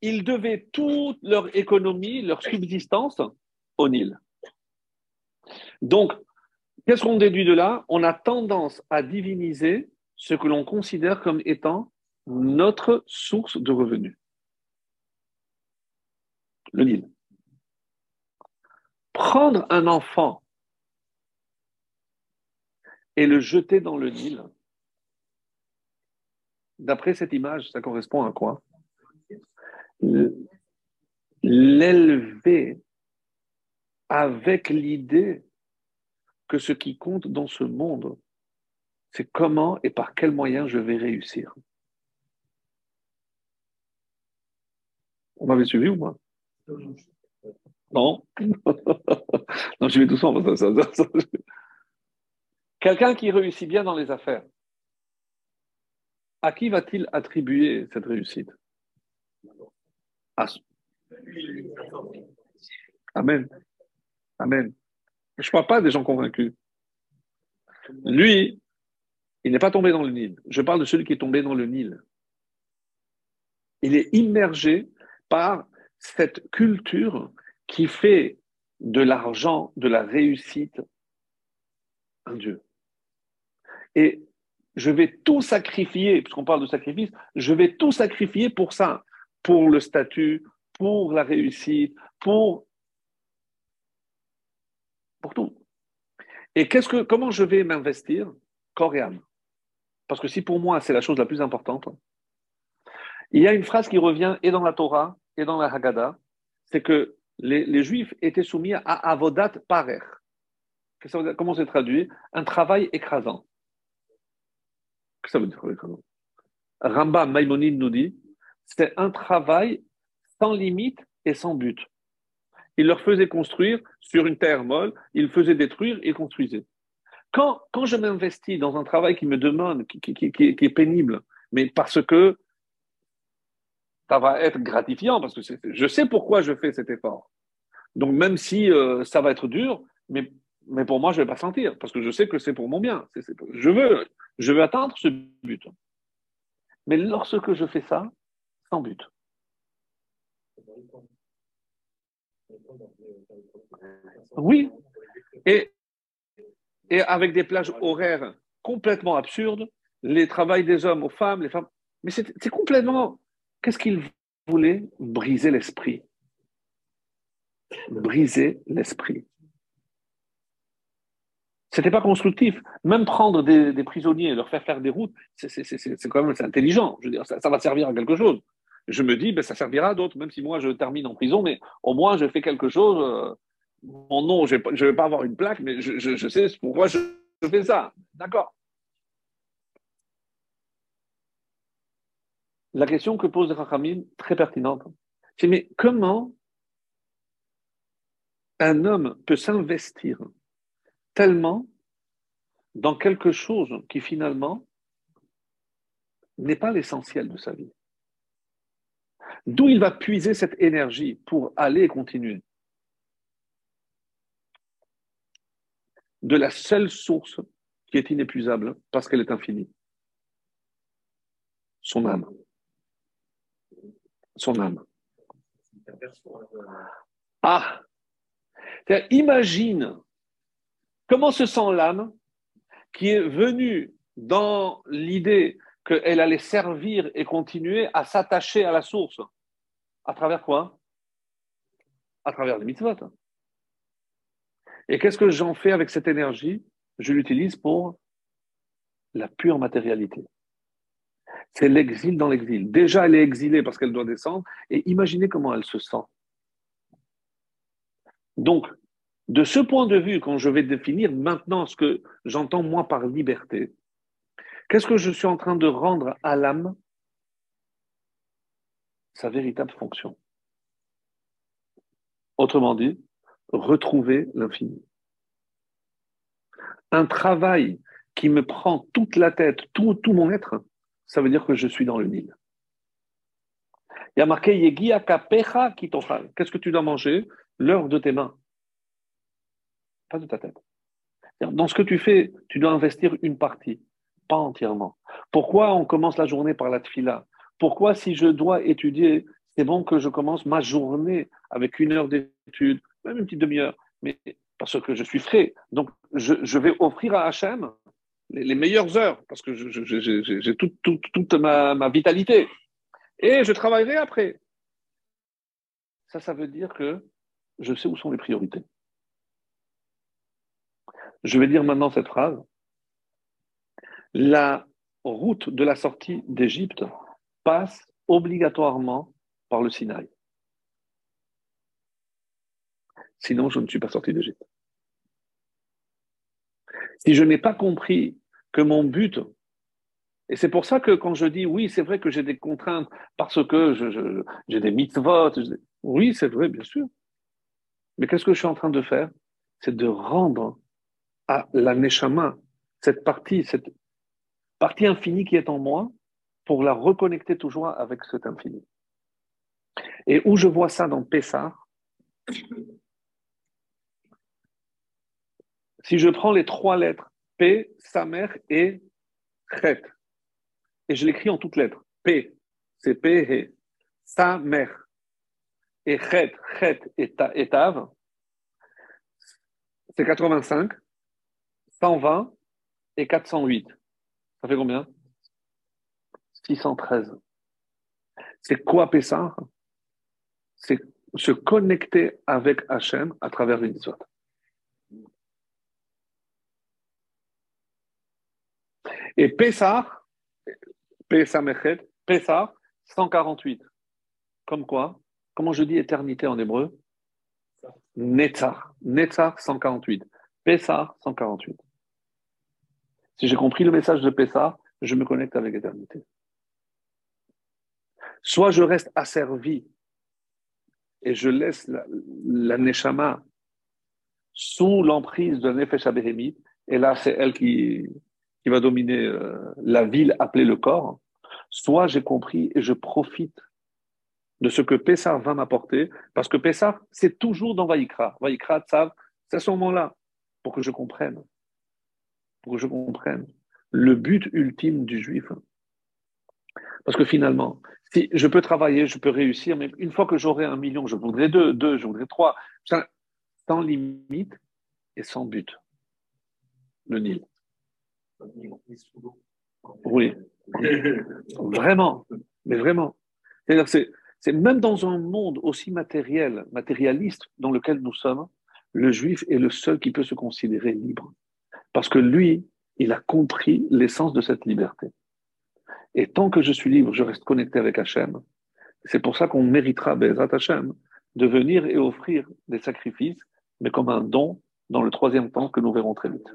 ils devaient toute leur économie, leur subsistance au Nil. Donc, qu'est-ce qu'on déduit de là? On a tendance à diviniser ce que l'on considère comme étant notre source de revenus. Le Nil. Prendre un enfant et le jeter dans le Nil, d'après cette image, ça correspond à quoi? L'élever avec l'idée que ce qui compte dans ce monde, c'est comment et par quels moyens je vais réussir. On m'avait suivi ou moi Non Non, je vais doucement. Quelqu'un qui réussit bien dans les affaires, à qui va-t-il attribuer cette réussite? Amen. Amen. Je ne parle pas des gens convaincus. Lui, il n'est pas tombé dans le Nil. Je parle de celui qui est tombé dans le Nil. Il est immergé par cette culture qui fait de l'argent, de la réussite, un Dieu. Et je vais tout sacrifier, puisqu'on parle de sacrifice, je vais tout sacrifier pour ça, pour le statut, pour la réussite, pour, tout. Et comment je vais m'investir? Corps et âme parce que si pour moi c'est la chose la plus importante, il y a une phrase qui revient et dans la Torah et dans la Haggadah, c'est que les, Juifs étaient soumis à avodat parer. Comment c'est traduit? Un travail écrasant. Qu'est-ce que ça veut dire écrasant? Rambam Maïmonide nous dit c'est un travail sans limite et sans but. Il leur faisait construire sur une terre molle, il faisait détruire et construisait. Quand, quand je m'investis dans un travail qui me demande, qui, qui, qui, est pénible, mais parce que ça va être gratifiant, parce que je sais pourquoi je fais cet effort. Donc même si euh, ça va être dur, mais, mais pour moi, je ne vais pas sentir, parce que je sais que c'est pour mon bien. je, veux, je veux atteindre ce but. Mais lorsque je fais ça, sans but. Oui. Et, et avec des plages horaires complètement absurdes, les travails des hommes aux femmes, les femmes. Mais c'est complètement. Qu'est-ce qu'ils voulaient? Briser l'esprit. Briser l'esprit. C'était pas constructif. Même prendre des, prisonniers et leur faire faire des routes, c'est quand même intelligent. Je veux dire, ça, va servir à quelque chose. Je me dis, ben, ça servira à d'autres, même si moi je termine en prison, mais au moins je fais quelque chose. Euh, mon nom, je ne vais, pas avoir une plaque, mais je, sais pourquoi je, fais ça. D'accord. La question que pose Rachamim, très pertinente, c'est mais comment un homme peut s'investir tellement dans quelque chose qui finalement n'est pas l'essentiel de sa vie? D'où il va puiser cette énergie pour aller et continuer? De la seule source qui est inépuisable parce qu'elle est infinie. Son âme. Son âme. Ah Imagine comment se sent l'âme qui est venue dans l'idée qu'elle allait servir et continuer à s'attacher à la source. À travers quoi? À travers les mitzvot. Et qu'est-ce que j'en fais avec cette énergie? Je l'utilise pour la pure matérialité. C'est l'exil dans l'exil. Déjà, elle est exilée parce qu'elle doit descendre, et imaginez comment elle se sent. Donc, de ce point de vue, quand je vais définir maintenant ce que j'entends moi par liberté, qu'est-ce que je suis en train de rendre à l'âme? Sa véritable fonction Autrement dit, retrouver l'infini. Un travail qui me prend toute la tête, tout, mon être, ça veut dire que je suis dans le Nil. Il y a marqué. Qu'est-ce que tu dois manger? L'heure de tes mains, pas de ta tête. Dans ce que tu fais, tu dois investir une partie, pas entièrement. Pourquoi on commence la journée par la tfila Pourquoi, si je dois étudier, c'est bon que je commence ma journée avec une heure d'étude, même une petite demi-heure, mais parce que je suis frais. Donc, je, vais offrir à Hachem les, meilleures heures, parce que j'ai toute, ma, vitalité. Et je travaillerai après. Ça, ça veut dire que je sais où sont les priorités. Je vais dire maintenant cette phrase. La route de la sortie d'Égypte passe obligatoirement par le Sinaï. Sinon, je ne suis pas sorti d'Égypte. Si je n'ai pas compris que mon but, et c'est pour ça que quand je dis oui, c'est vrai que j'ai des contraintes parce que j'ai des mitzvot, oui, c'est vrai, bien sûr. Mais qu'est-ce que je suis en train de faire? C'est de rendre à la neshama, cette partie, cette partie infinie qui est en moi, pour la reconnecter toujours avec cet infini. Et où je vois ça dans Pessah, si je prends les trois lettres P, sa mère et Chet, et je l'écris en toutes lettres, P, c'est P, et sa et Chet, Chet et, Tav, c'est 85, 120 et 408. Ça fait combien? 613. C'est quoi Pessah? C'est se connecter avec Hachem à travers les Et Pessah, Pessah Mechet, Pessah, 148. Comme quoi Comment je dis éternité en hébreu? Netzach. Netzach 148. Pessah 148. Si j'ai compris le message de Pessah, je me connecte avec l'éternité. Soit je reste asservi et je laisse la, Neshama sous l'emprise de Nefesh et là c'est elle qui, qui va dominer euh, la ville appelée le corps, soit j'ai compris et je profite de ce que Pessah va m'apporter, parce que Pessah, c'est toujours dans Vaïkra. Vaïkra, Tzav, c'est à ce moment-là, pour que je comprenne, pour que je comprenne le but ultime du juif. Parce que finalement, si je peux travailler, je peux réussir, mais une fois que j'aurai un million, je voudrais deux, deux, je voudrais trois, sans limite et sans but. Le Nil. Oui. Vraiment. Mais vraiment. C'est, c'est même dans un monde aussi matériel, matérialiste dans lequel nous sommes, le juif est le seul qui peut se considérer libre. Parce que lui, il a compris l'essence de cette liberté. Et tant que je suis libre, je reste connecté avec Hachem. C'est pour ça qu'on méritera, Bezrat Hachem, de venir et offrir des sacrifices, mais comme un don dans le troisième temps que nous verrons très vite.